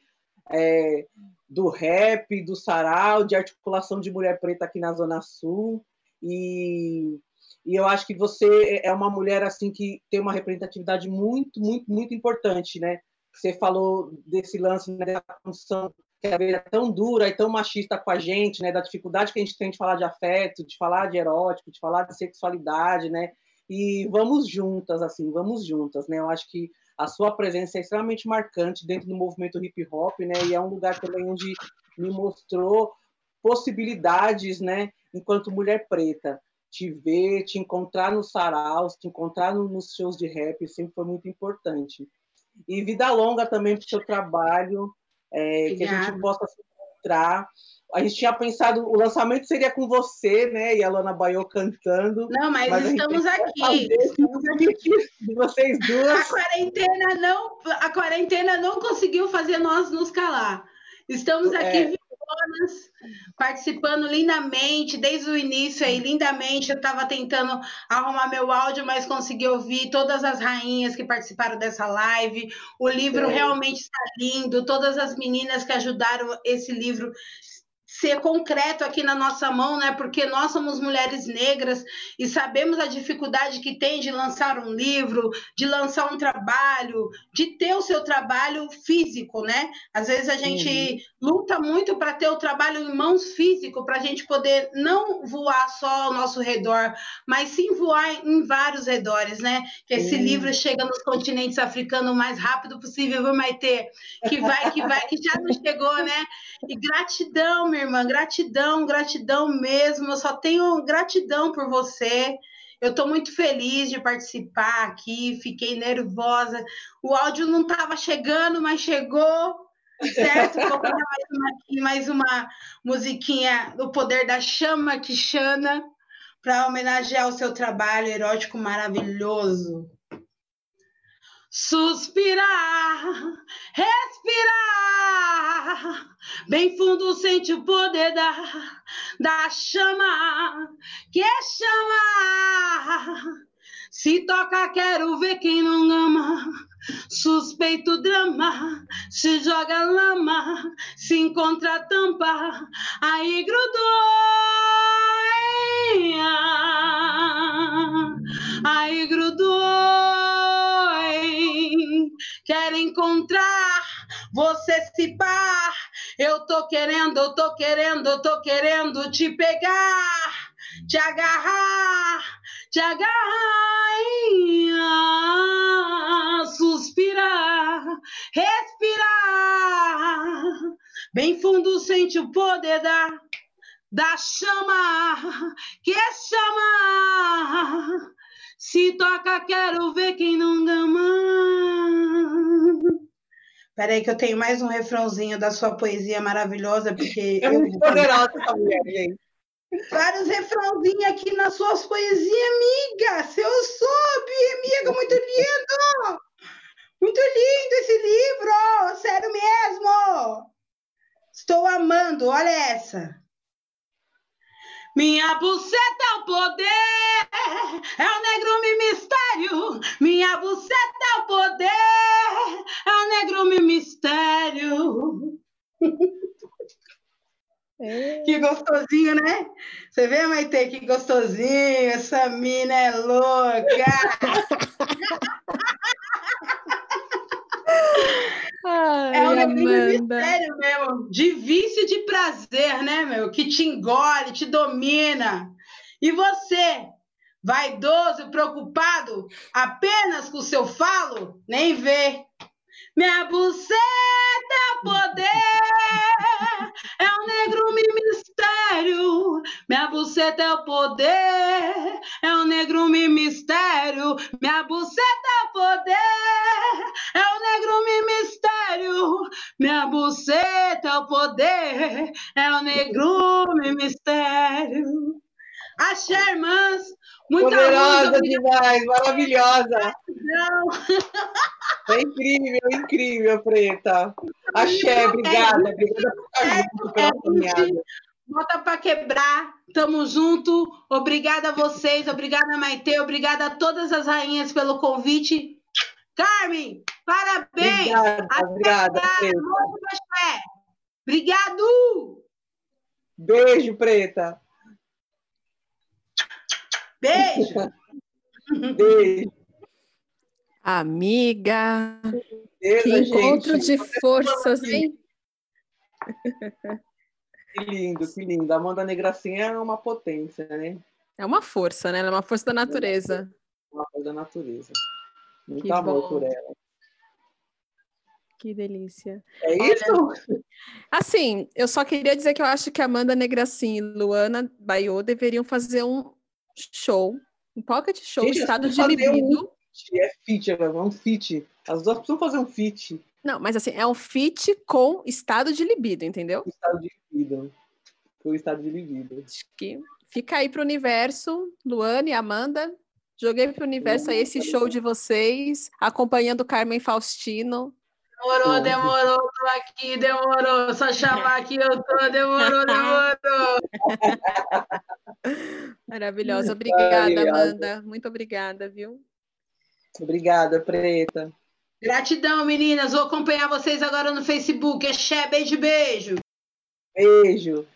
é, do rap, do sarau, de articulação de mulher preta aqui na Zona Sul. E, e eu acho que você é uma mulher assim que tem uma representatividade muito, muito, muito importante, né? Você falou desse lance né, da função que é tão dura e tão machista com a gente, né? Da dificuldade que a gente tem de falar de afeto, de falar de erótico, de falar de sexualidade, né? E vamos juntas, assim, vamos juntas, né? Eu acho que a sua presença é extremamente marcante dentro do movimento hip hop, né? E é um lugar também onde me mostrou possibilidades, né? Enquanto mulher preta. Te ver, te encontrar nos saraus, te encontrar nos shows de rap sempre foi muito importante. E vida longa também para o seu trabalho, é, que a gente possa se encontrar. A gente tinha pensado, o lançamento seria com você, né? E a Lana Baiô cantando. Não, mas, mas estamos aqui. Estamos aqui de vocês duas. A quarentena não, a quarentena não conseguiu fazer nós nos calar. Estamos aqui é participando lindamente, desde o início aí, lindamente. Eu estava tentando arrumar meu áudio, mas consegui ouvir todas as rainhas que participaram dessa live. O livro é. realmente está lindo, todas as meninas que ajudaram esse livro ser concreto aqui na nossa mão, né? Porque nós somos mulheres negras e sabemos a dificuldade que tem de lançar um livro, de lançar um trabalho, de ter o seu trabalho físico, né? Às vezes a gente uhum. luta muito para ter o trabalho em mãos físico, para a gente poder não voar só ao nosso redor, mas sim voar em vários redores, né? Que esse uhum. livro chega nos continentes africanos o mais rápido possível, viu, Maite? Que vai, que vai, que já não chegou, né? E gratidão, meu irmã, gratidão, gratidão mesmo. Eu só tenho gratidão por você. Eu estou muito feliz de participar aqui, fiquei nervosa. O áudio não estava chegando, mas chegou. certo? Vou mais uma, mais uma musiquinha do Poder da Chama que chana para homenagear o seu trabalho erótico maravilhoso. Suspirar, respirar, bem fundo sente o poder da, da chama que chama. Se toca, quero ver quem não ama. Suspeito drama, se joga lama, se encontra tampa, aí grudou. Aí grudou quero encontrar você se par. Eu tô querendo, eu tô querendo, eu tô querendo te pegar, te agarrar, te agarrar, suspirar, respirar. Bem fundo sente o poder da da chama que chama se toca, quero ver quem não gama. Peraí que eu tenho mais um refrãozinho da sua poesia maravilhosa, porque... É muito poderosa essa mulher, gente. Vários refrãozinhos aqui nas suas poesias, amiga. Se eu soube, amiga, muito lindo. Muito lindo esse livro, sério mesmo. Estou amando, olha essa. Minha buceta é o poder, é o negro me mistério. Minha buceta é o poder, é o negro me mistério. É. Que gostosinho, né? Você vê, Maite, que gostosinho. Essa mina é louca. Ai, é um negócio mistério mesmo, de vício de prazer, né, meu? Que te engole, te domina. E você, vaidoso, preocupado apenas com o seu falo, nem vê. Minha buceta poder, é um negro mistério. Minha buceta é o poder, é um negro mistério. Minha buceta é o poder, é um negro mistério. Minha buceta é o poder, é um negro mistério. Axé, irmãs, Muita Poderosa luz, demais, maravilhosa. É incrível, incrível, Preta. Axé, obrigada. Obrigada por estar junto pela caminhada. Bota para quebrar, tamo junto. Obrigada a vocês, obrigada Maite, obrigada a todas as rainhas pelo convite. Carmen, parabéns. Obrigada, obrigada. Obrigado. Beijo, Preta. Beijo! Beijo! Amiga! Beleza, que encontro gente. de forças, hein? Que lindo, que lindo. A Amanda Negracinha é uma potência, né? É uma força, né? Ela é uma força da natureza. Uma força da natureza. Muito que amor bom. por ela. Que delícia. É isso? Olha, assim, eu só queria dizer que eu acho que Amanda Negracin e Luana Baiô deveriam fazer um, show, um pocket show, Gente, estado de libido. Um, é fit, é um fit. As duas precisam fazer um fit. Não, mas assim, é um fit com estado de libido, entendeu? Estado de libido. Com estado de libido. Acho que fica aí pro universo, Luane, Amanda. Joguei pro universo aí esse show de vocês, acompanhando Carmen Faustino. Demorou, demorou, tô aqui, demorou. Só chamar que eu tô, demorou, demorou. Maravilhosa. Obrigada, Amanda. Muito obrigada, viu? Obrigada, Preta. Gratidão, meninas. Vou acompanhar vocês agora no Facebook. É beijo, beijo. Beijo.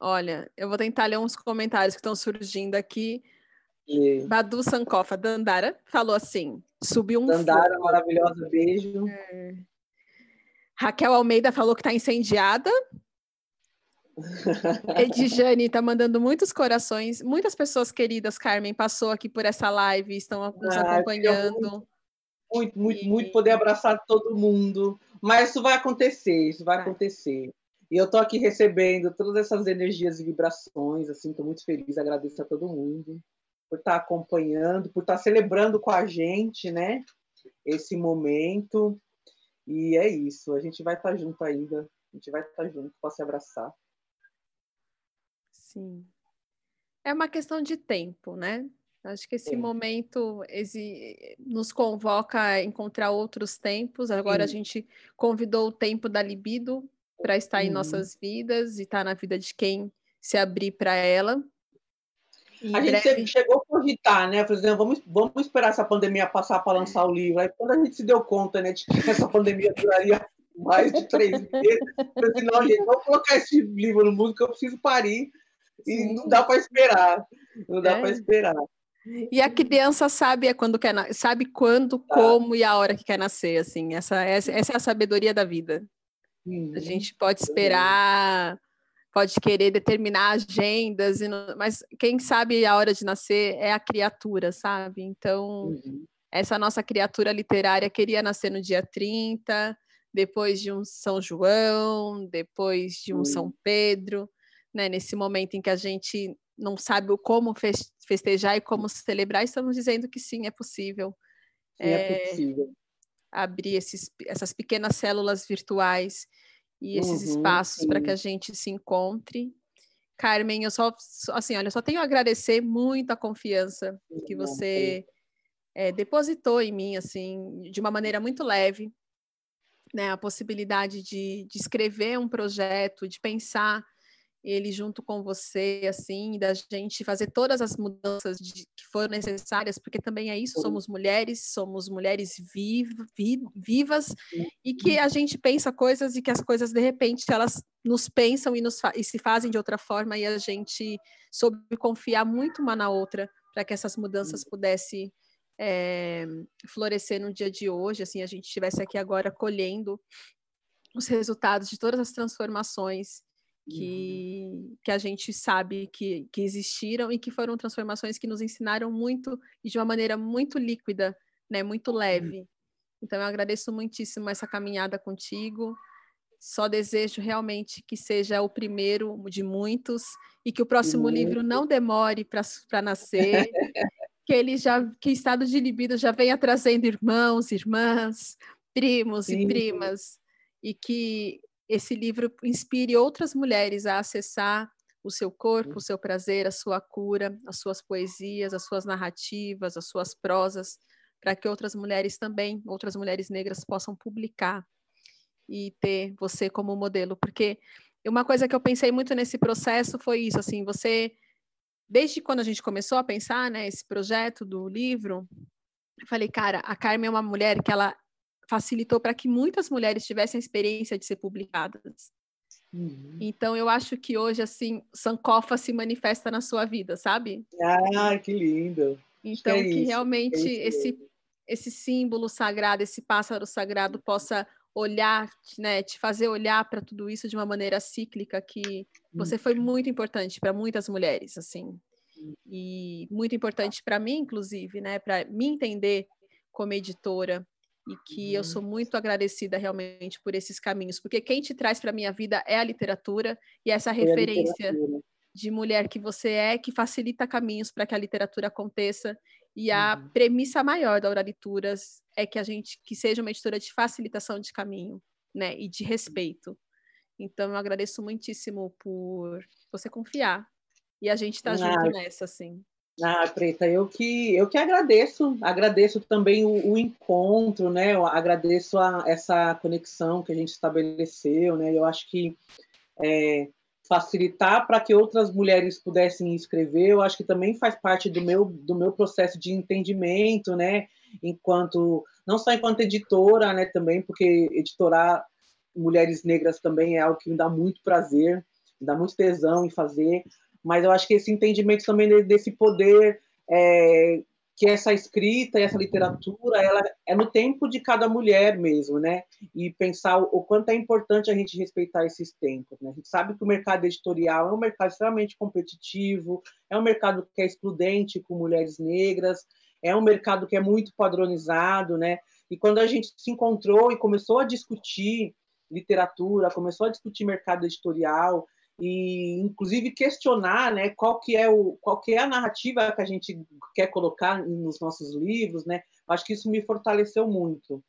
Olha, eu vou tentar ler uns comentários que estão surgindo aqui. E... Badu Sankofa, Dandara, falou assim: subiu um. Dandara, maravilhosa, beijo. É. Raquel Almeida falou que está incendiada. Edjane está mandando muitos corações. Muitas pessoas queridas, Carmen, passou aqui por essa live, estão nos ah, acompanhando. Muito, muito, e... muito poder abraçar todo mundo. Mas isso vai acontecer, isso vai acontecer. E eu estou aqui recebendo todas essas energias e vibrações, assim, estou muito feliz, agradeço a todo mundo por estar tá acompanhando, por estar tá celebrando com a gente, né, esse momento. E é isso, a gente vai estar tá junto ainda, a gente vai estar junto para se abraçar. Sim. É uma questão de tempo, né? Acho que esse Sim. momento nos convoca a encontrar outros tempos. Agora Sim. a gente convidou o tempo da libido para estar em nossas vidas e estar tá na vida de quem se abrir para ela. E a gente breve... chegou a cogitar, né? Por exemplo, vamos, vamos esperar essa pandemia passar para lançar o livro. Aí quando a gente se deu conta né, de que essa pandemia duraria mais de três meses, eu disse, não, gente, vamos colocar esse livro no mundo que eu preciso parir. E não dá para esperar. Não dá é. para esperar. E a criança sabe é quando quer sabe quando, tá. como e a hora que quer nascer, assim. Essa, essa, essa é a sabedoria da vida. Uhum. A gente pode esperar, pode querer determinar agendas, não, mas quem sabe a hora de nascer é a criatura, sabe? Então, uhum. essa nossa criatura literária queria nascer no dia 30, depois de um São João, depois de um uhum. São Pedro, né? Nesse momento em que a gente não sabe como festejar e como celebrar, estamos dizendo que sim, é possível. Sim, é, é possível. Abrir esses, essas pequenas células virtuais e esses uhum, espaços para que a gente se encontre. Carmen, eu só, assim, olha, eu só tenho a agradecer muito a confiança que você é, depositou em mim, assim, de uma maneira muito leve, né? A possibilidade de, de escrever um projeto, de pensar ele junto com você, assim, da gente fazer todas as mudanças de, que foram necessárias, porque também é isso, somos mulheres, somos mulheres vi, vivas, e que a gente pensa coisas e que as coisas, de repente, elas nos pensam e, nos e se fazem de outra forma, e a gente soube confiar muito uma na outra para que essas mudanças pudessem é, florescer no dia de hoje, assim, a gente estivesse aqui agora colhendo os resultados de todas as transformações que, uhum. que a gente sabe que, que existiram e que foram transformações que nos ensinaram muito e de uma maneira muito líquida, né, muito leve. Então eu agradeço muitíssimo essa caminhada contigo. Só desejo realmente que seja o primeiro de muitos e que o próximo livro não demore para nascer, que ele já, que estado de libido já venha trazendo irmãos, irmãs, primos Sim. e primas, e que esse livro inspire outras mulheres a acessar o seu corpo, o seu prazer, a sua cura, as suas poesias, as suas narrativas, as suas prosas, para que outras mulheres também, outras mulheres negras possam publicar e ter você como modelo, porque uma coisa que eu pensei muito nesse processo foi isso, assim, você desde quando a gente começou a pensar, né, esse projeto do livro, eu falei, cara, a Carmen é uma mulher que ela facilitou para que muitas mulheres tivessem a experiência de ser publicadas. Uhum. Então, eu acho que hoje, assim, Sankofa se manifesta na sua vida, sabe? Ah, que lindo! Então, que, é que realmente é esse, esse símbolo sagrado, esse pássaro sagrado possa olhar, né, te fazer olhar para tudo isso de uma maneira cíclica que você foi muito importante para muitas mulheres, assim. E muito importante para mim, inclusive, né, para me entender como editora, e que eu sou muito agradecida realmente por esses caminhos, porque quem te traz para a minha vida é a literatura e essa é referência de mulher que você é, que facilita caminhos para que a literatura aconteça. E a uhum. premissa maior da Oralituras é que a gente que seja uma editora de facilitação de caminho, né, e de respeito. Então eu agradeço muitíssimo por você confiar e a gente está junto nessa, assim. Ah, Preta, eu que, eu que agradeço, agradeço também o, o encontro, né? Eu agradeço a, essa conexão que a gente estabeleceu, né? Eu acho que é, facilitar para que outras mulheres pudessem escrever, eu acho que também faz parte do meu, do meu processo de entendimento, né? Enquanto, não só enquanto editora, né? Também, porque editorar mulheres negras também é algo que me dá muito prazer, me dá muito tesão em fazer, mas eu acho que esse entendimento também desse poder é, que essa escrita essa literatura ela é no tempo de cada mulher mesmo, né? E pensar o, quanto é importante a gente respeitar esses tempos. Né? A gente sabe que o mercado editorial é um mercado extremamente competitivo, é um mercado que é excludente com mulheres negras, é um mercado que é muito padronizado, né? E quando a gente se encontrou e começou a discutir literatura, começou a discutir mercado editorial, e inclusive questionar né, qual, que é o, qual que é a narrativa que a gente quer colocar nos nossos livros. Né? Acho que isso me fortaleceu muito.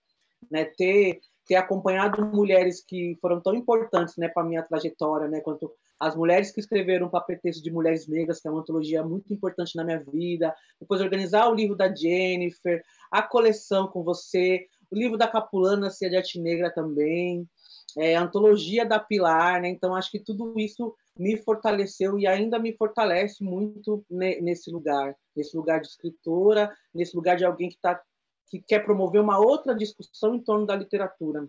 Né? Ter ter acompanhado mulheres que foram tão importantes né, para a minha trajetória, né, quanto as mulheres que escreveram para pretexto de mulheres negras, que é uma antologia muito importante na minha vida, depois organizar o livro da Jennifer, a coleção com você, o livro da Capulana, Cia de Arte Negra também, é, antologia da Pilar, né? Então acho que tudo isso me fortaleceu e ainda me fortalece muito nesse lugar, nesse lugar de escritora, nesse lugar de alguém que tá que quer promover uma outra discussão em torno da literatura,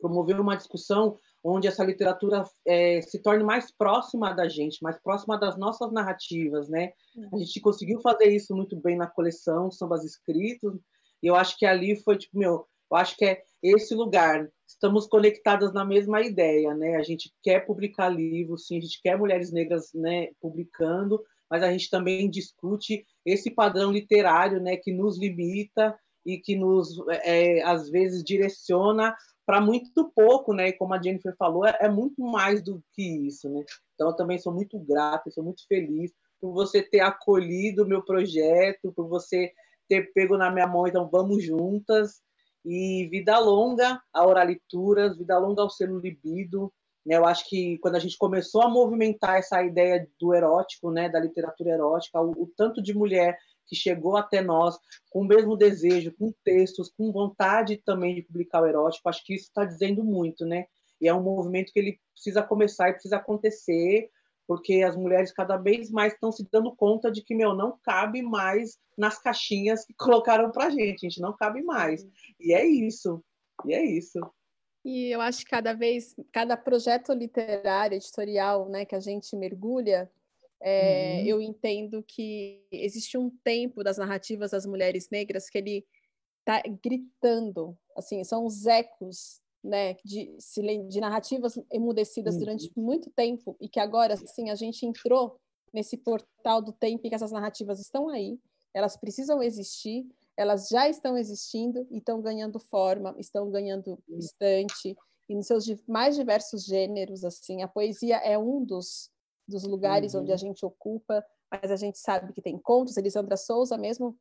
promover uma discussão onde essa literatura é, se torne mais próxima da gente, mais próxima das nossas narrativas, né? A gente conseguiu fazer isso muito bem na coleção Sambas Escritos, e eu acho que ali foi tipo, meu, eu acho que é esse lugar. Estamos conectadas na mesma ideia, né? A gente quer publicar livros, sim, a gente quer mulheres negras, né, publicando, mas a gente também discute esse padrão literário, né, que nos limita e que nos, é, às vezes, direciona para muito pouco, né? E como a Jennifer falou, é, é, muito mais do que isso, né? Então, eu também sou muito grata, sou muito feliz por você ter acolhido o meu projeto, por você ter pego na minha mão, então vamos juntas. E vida longa a Oralituras, vida longa ao selo libido. Né? Eu acho que quando a gente começou a movimentar essa ideia do erótico, né, da literatura erótica, o, o tanto de mulher que chegou até nós com o mesmo desejo, com textos, com vontade também de publicar o erótico, acho que isso está dizendo muito, né? E é um movimento que ele precisa começar e precisa acontecer, porque as mulheres cada vez mais estão se dando conta de que, meu, não cabe mais nas caixinhas que colocaram para gente, a gente não cabe mais. E é isso, e é isso. E eu acho que cada vez, cada projeto literário, editorial, né, que a gente mergulha, é, uhum. Eu entendo que existe um tempo das narrativas das mulheres negras que ele está gritando, assim, são os ecos né, de, de narrativas emudecidas uhum. durante muito tempo e que agora, assim, a gente entrou nesse portal do tempo e que essas narrativas estão aí, elas precisam existir, elas já estão existindo e estão ganhando forma, estão ganhando estante e nos seus mais diversos gêneros, assim, a poesia é um dos dos lugares uhum. onde a uhum. gente ocupa, mas a gente sabe que tem contos. Elisandra Souza mesmo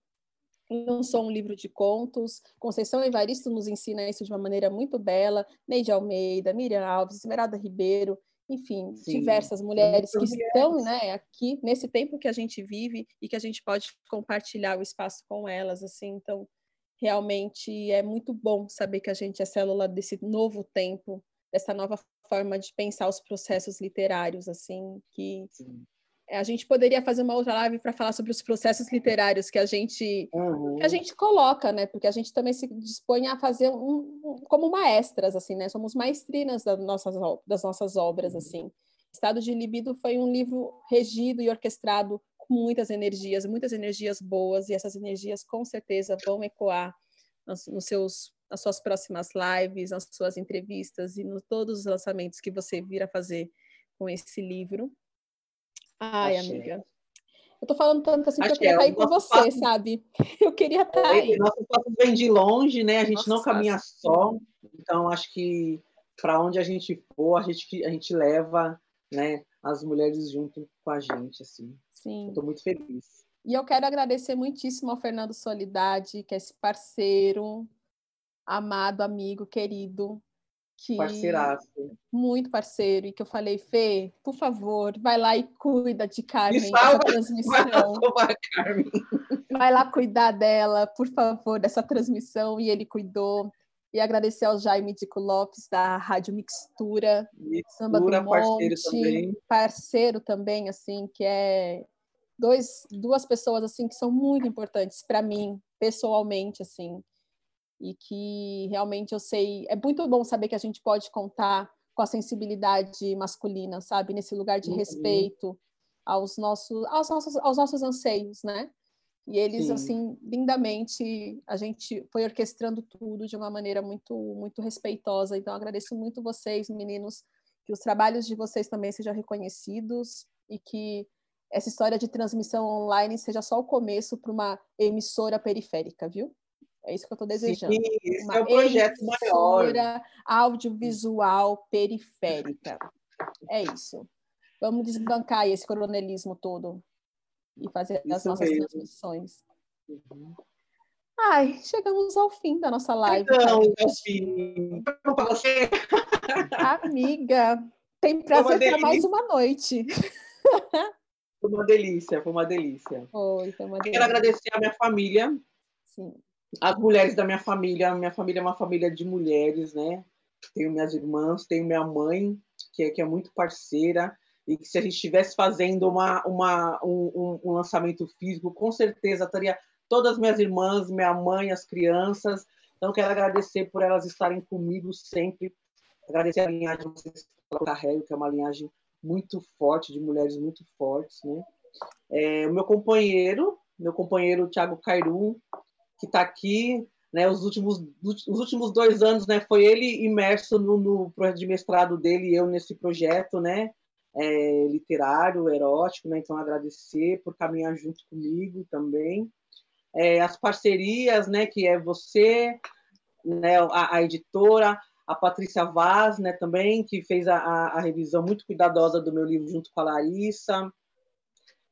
lançou um livro de contos. Conceição Evaristo nos ensina isso de uma maneira muito bela. Neide Almeida, Miriam Alves, Esmeralda Ribeiro, enfim, Sim. diversas mulheres que estão né, aqui nesse tempo que a gente vive e que a gente pode compartilhar o espaço com elas. assim Então, realmente é muito bom saber que a gente é célula desse novo tempo, dessa nova forma de pensar os processos literários, assim, que Sim. A gente poderia fazer uma outra live para falar sobre os processos literários que a gente uhum. que a gente coloca, né? Porque a gente também se dispõe a fazer um, um como maestras, assim, né? Somos maestrinas das nossas das nossas obras, uhum. assim. Estado de Libido foi um livro regido e orquestrado com muitas energias, muitas energias boas, e essas energias com certeza vão ecoar nos, nos seus nas suas próximas lives, nas suas entrevistas e em todos os lançamentos que você vir a fazer com esse livro. Ai, Achei. amiga. Eu tô falando tanto assim que eu queria estar aí com você, passo... sabe? Eu queria estar aí. Nosso passo vem de longe, né? A gente Nossa, não caminha só. Então, acho que para onde a gente for, a gente, a gente leva né, as mulheres junto com a gente, assim. Sim. Estou muito feliz. E eu quero agradecer muitíssimo ao Fernando Solidade, que é esse parceiro, amado amigo, querido, que Parceiraço. muito parceiro, e que eu falei, Fê, por favor, vai lá e cuida de Carmen dessa transmissão. Vai, Carmen. vai lá cuidar dela, por favor, dessa transmissão, e ele cuidou. E agradecer ao Jaime Dico Lopes, da Rádio Mixtura, Mixtura Samba do Monte, parceiro também. parceiro também, assim, que é dois, duas pessoas assim que são muito importantes para mim, pessoalmente, assim e que realmente eu sei. É muito bom saber que a gente pode contar com a sensibilidade masculina, sabe? Nesse lugar de uhum. respeito aos nossos, aos nossos, aos nossos anseios, né? E eles, Sim. assim, lindamente, a gente foi orquestrando tudo de uma maneira muito, muito respeitosa. Então, agradeço muito vocês, meninos, que os trabalhos de vocês também sejam reconhecidos e que essa história de transmissão online seja só o começo para uma emissora periférica, viu? É isso que eu estou desejando. Sim, esse Uma é o projeto maior. audiovisual periférica. É isso. Vamos desbancar esse coronelismo todo e fazer isso as nossas mesmo. transmissões. Uhum. Ai, chegamos ao fim da nossa live. Fim. Para você. Amiga, tem prazer para mais uma noite. Foi uma delícia, foi uma delícia. Foi, foi uma delícia. Quero agradecer a minha família. Sim. As mulheres da minha família. Minha família é uma família de mulheres, né? Tenho minhas irmãs, tenho minha mãe, que é, que é muito parceira e que se a gente estivesse fazendo uma, uma, um, um, lançamento físico, com certeza estaria todas as minhas irmãs, minha mãe, as crianças. Então, quero agradecer por elas estarem comigo sempre. Agradecer a linhagem carregam, que é uma linhagem muito forte, de mulheres muito fortes. Né? É, o meu companheiro, meu companheiro Thiago Cairu, que está aqui, né, os últimos, os últimos dois anos, né, foi ele imerso no, no projeto de mestrado dele e eu nesse projeto, né, é, literário, erótico, né? Então agradecer por caminhar junto comigo também. É, as parcerias, né? Que é você, né? A, a, editora, a Patrícia Vaz, né? Também que fez a, a, revisão muito cuidadosa do meu livro junto com a Larissa.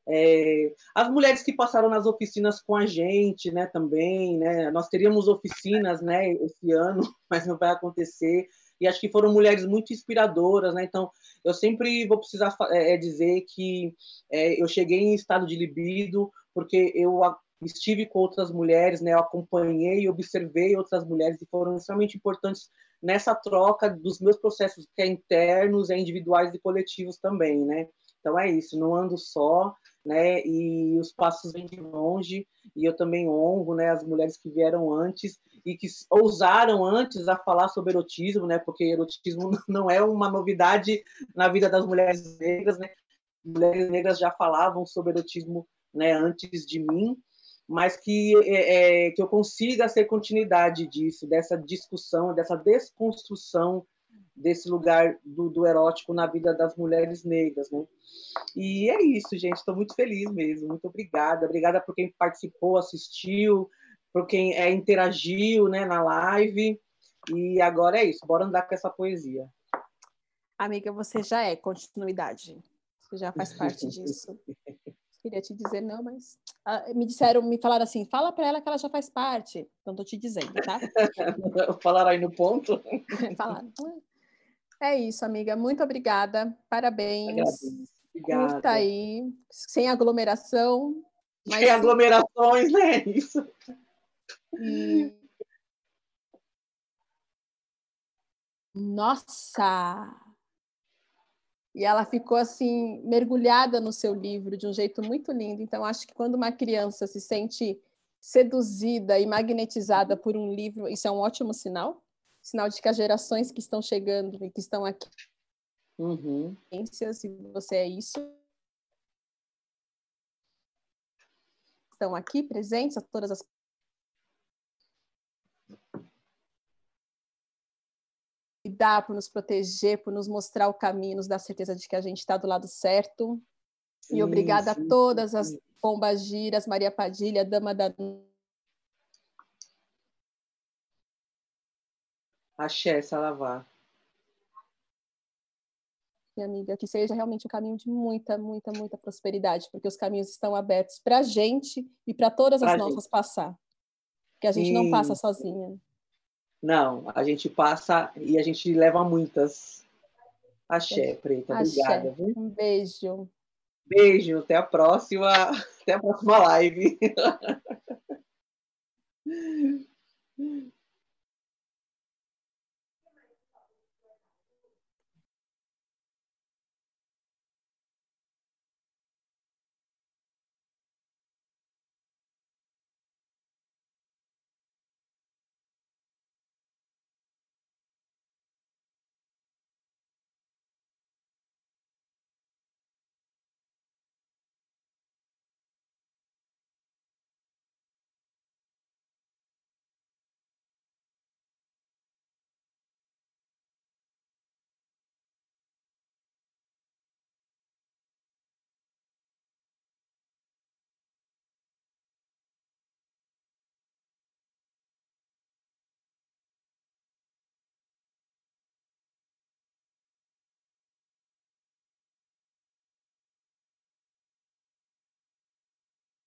É, as mulheres que passaram nas oficinas com a gente, né, também, né, nós teríamos oficinas, né, esse ano, mas não vai acontecer, e acho que foram mulheres muito inspiradoras, né, então eu sempre vou precisar é, dizer que é, eu cheguei em estado de libido porque eu estive com outras mulheres, né? Eu acompanhei observei outras mulheres e foram extremamente importantes nessa troca dos meus processos que é internos, é individuais e coletivos também, né? Então é isso, não ando só, né? E os passos vêm de longe e eu também honro, né? As mulheres que vieram antes e que ousaram antes a falar sobre erotismo, né? Porque erotismo não é uma novidade na vida das mulheres negras, né? Mulheres negras já falavam sobre erotismo, né? Antes de mim, mas que é, é, que eu consiga ser continuidade disso, dessa discussão, dessa desconstrução desse lugar do, do, erótico na vida das mulheres negras, né? E é isso, gente. Estou muito feliz mesmo. Muito obrigada. Obrigada por quem participou, assistiu, por quem é, interagiu, né, na live. E agora é isso. Bora andar com essa poesia. Amiga, você já é continuidade. Você já faz parte disso. Queria te dizer não, mas ah, me disseram, me falaram assim, fala para ela que ela já faz parte. Então tô te dizendo, tá? Falaram aí no ponto. Falaram. É isso, amiga. Muito obrigada. Parabéns. Obrigada. Curta aí, sem aglomeração. Mas sem aglomerações, né? Isso. E... Nossa! E ela ficou assim mergulhada no seu livro de um jeito muito lindo. Então acho que quando uma criança se sente seduzida e magnetizada por um livro, isso é um ótimo sinal sinal de que as gerações que estão chegando e que estão aqui, uhum. se você é isso, estão aqui presentes, a todas as cuidar, por nos proteger, por nos mostrar o caminho, nos dar certeza de que a gente está do lado certo. Sim, e obrigada sim, a todas as Pombas Giras, Maria Padilha, Dama da Axé, Salavá. Minha amiga, que seja realmente um caminho de muita, muita, muita prosperidade, porque os caminhos estão abertos para a gente e para todas as pra nossas gente. passar. Que a gente não passa sozinha. Não, a gente passa e a gente leva muitas. Axé, Preta. Axé. Obrigada. Viu? Um beijo. Beijo, até a próxima. Até a próxima live.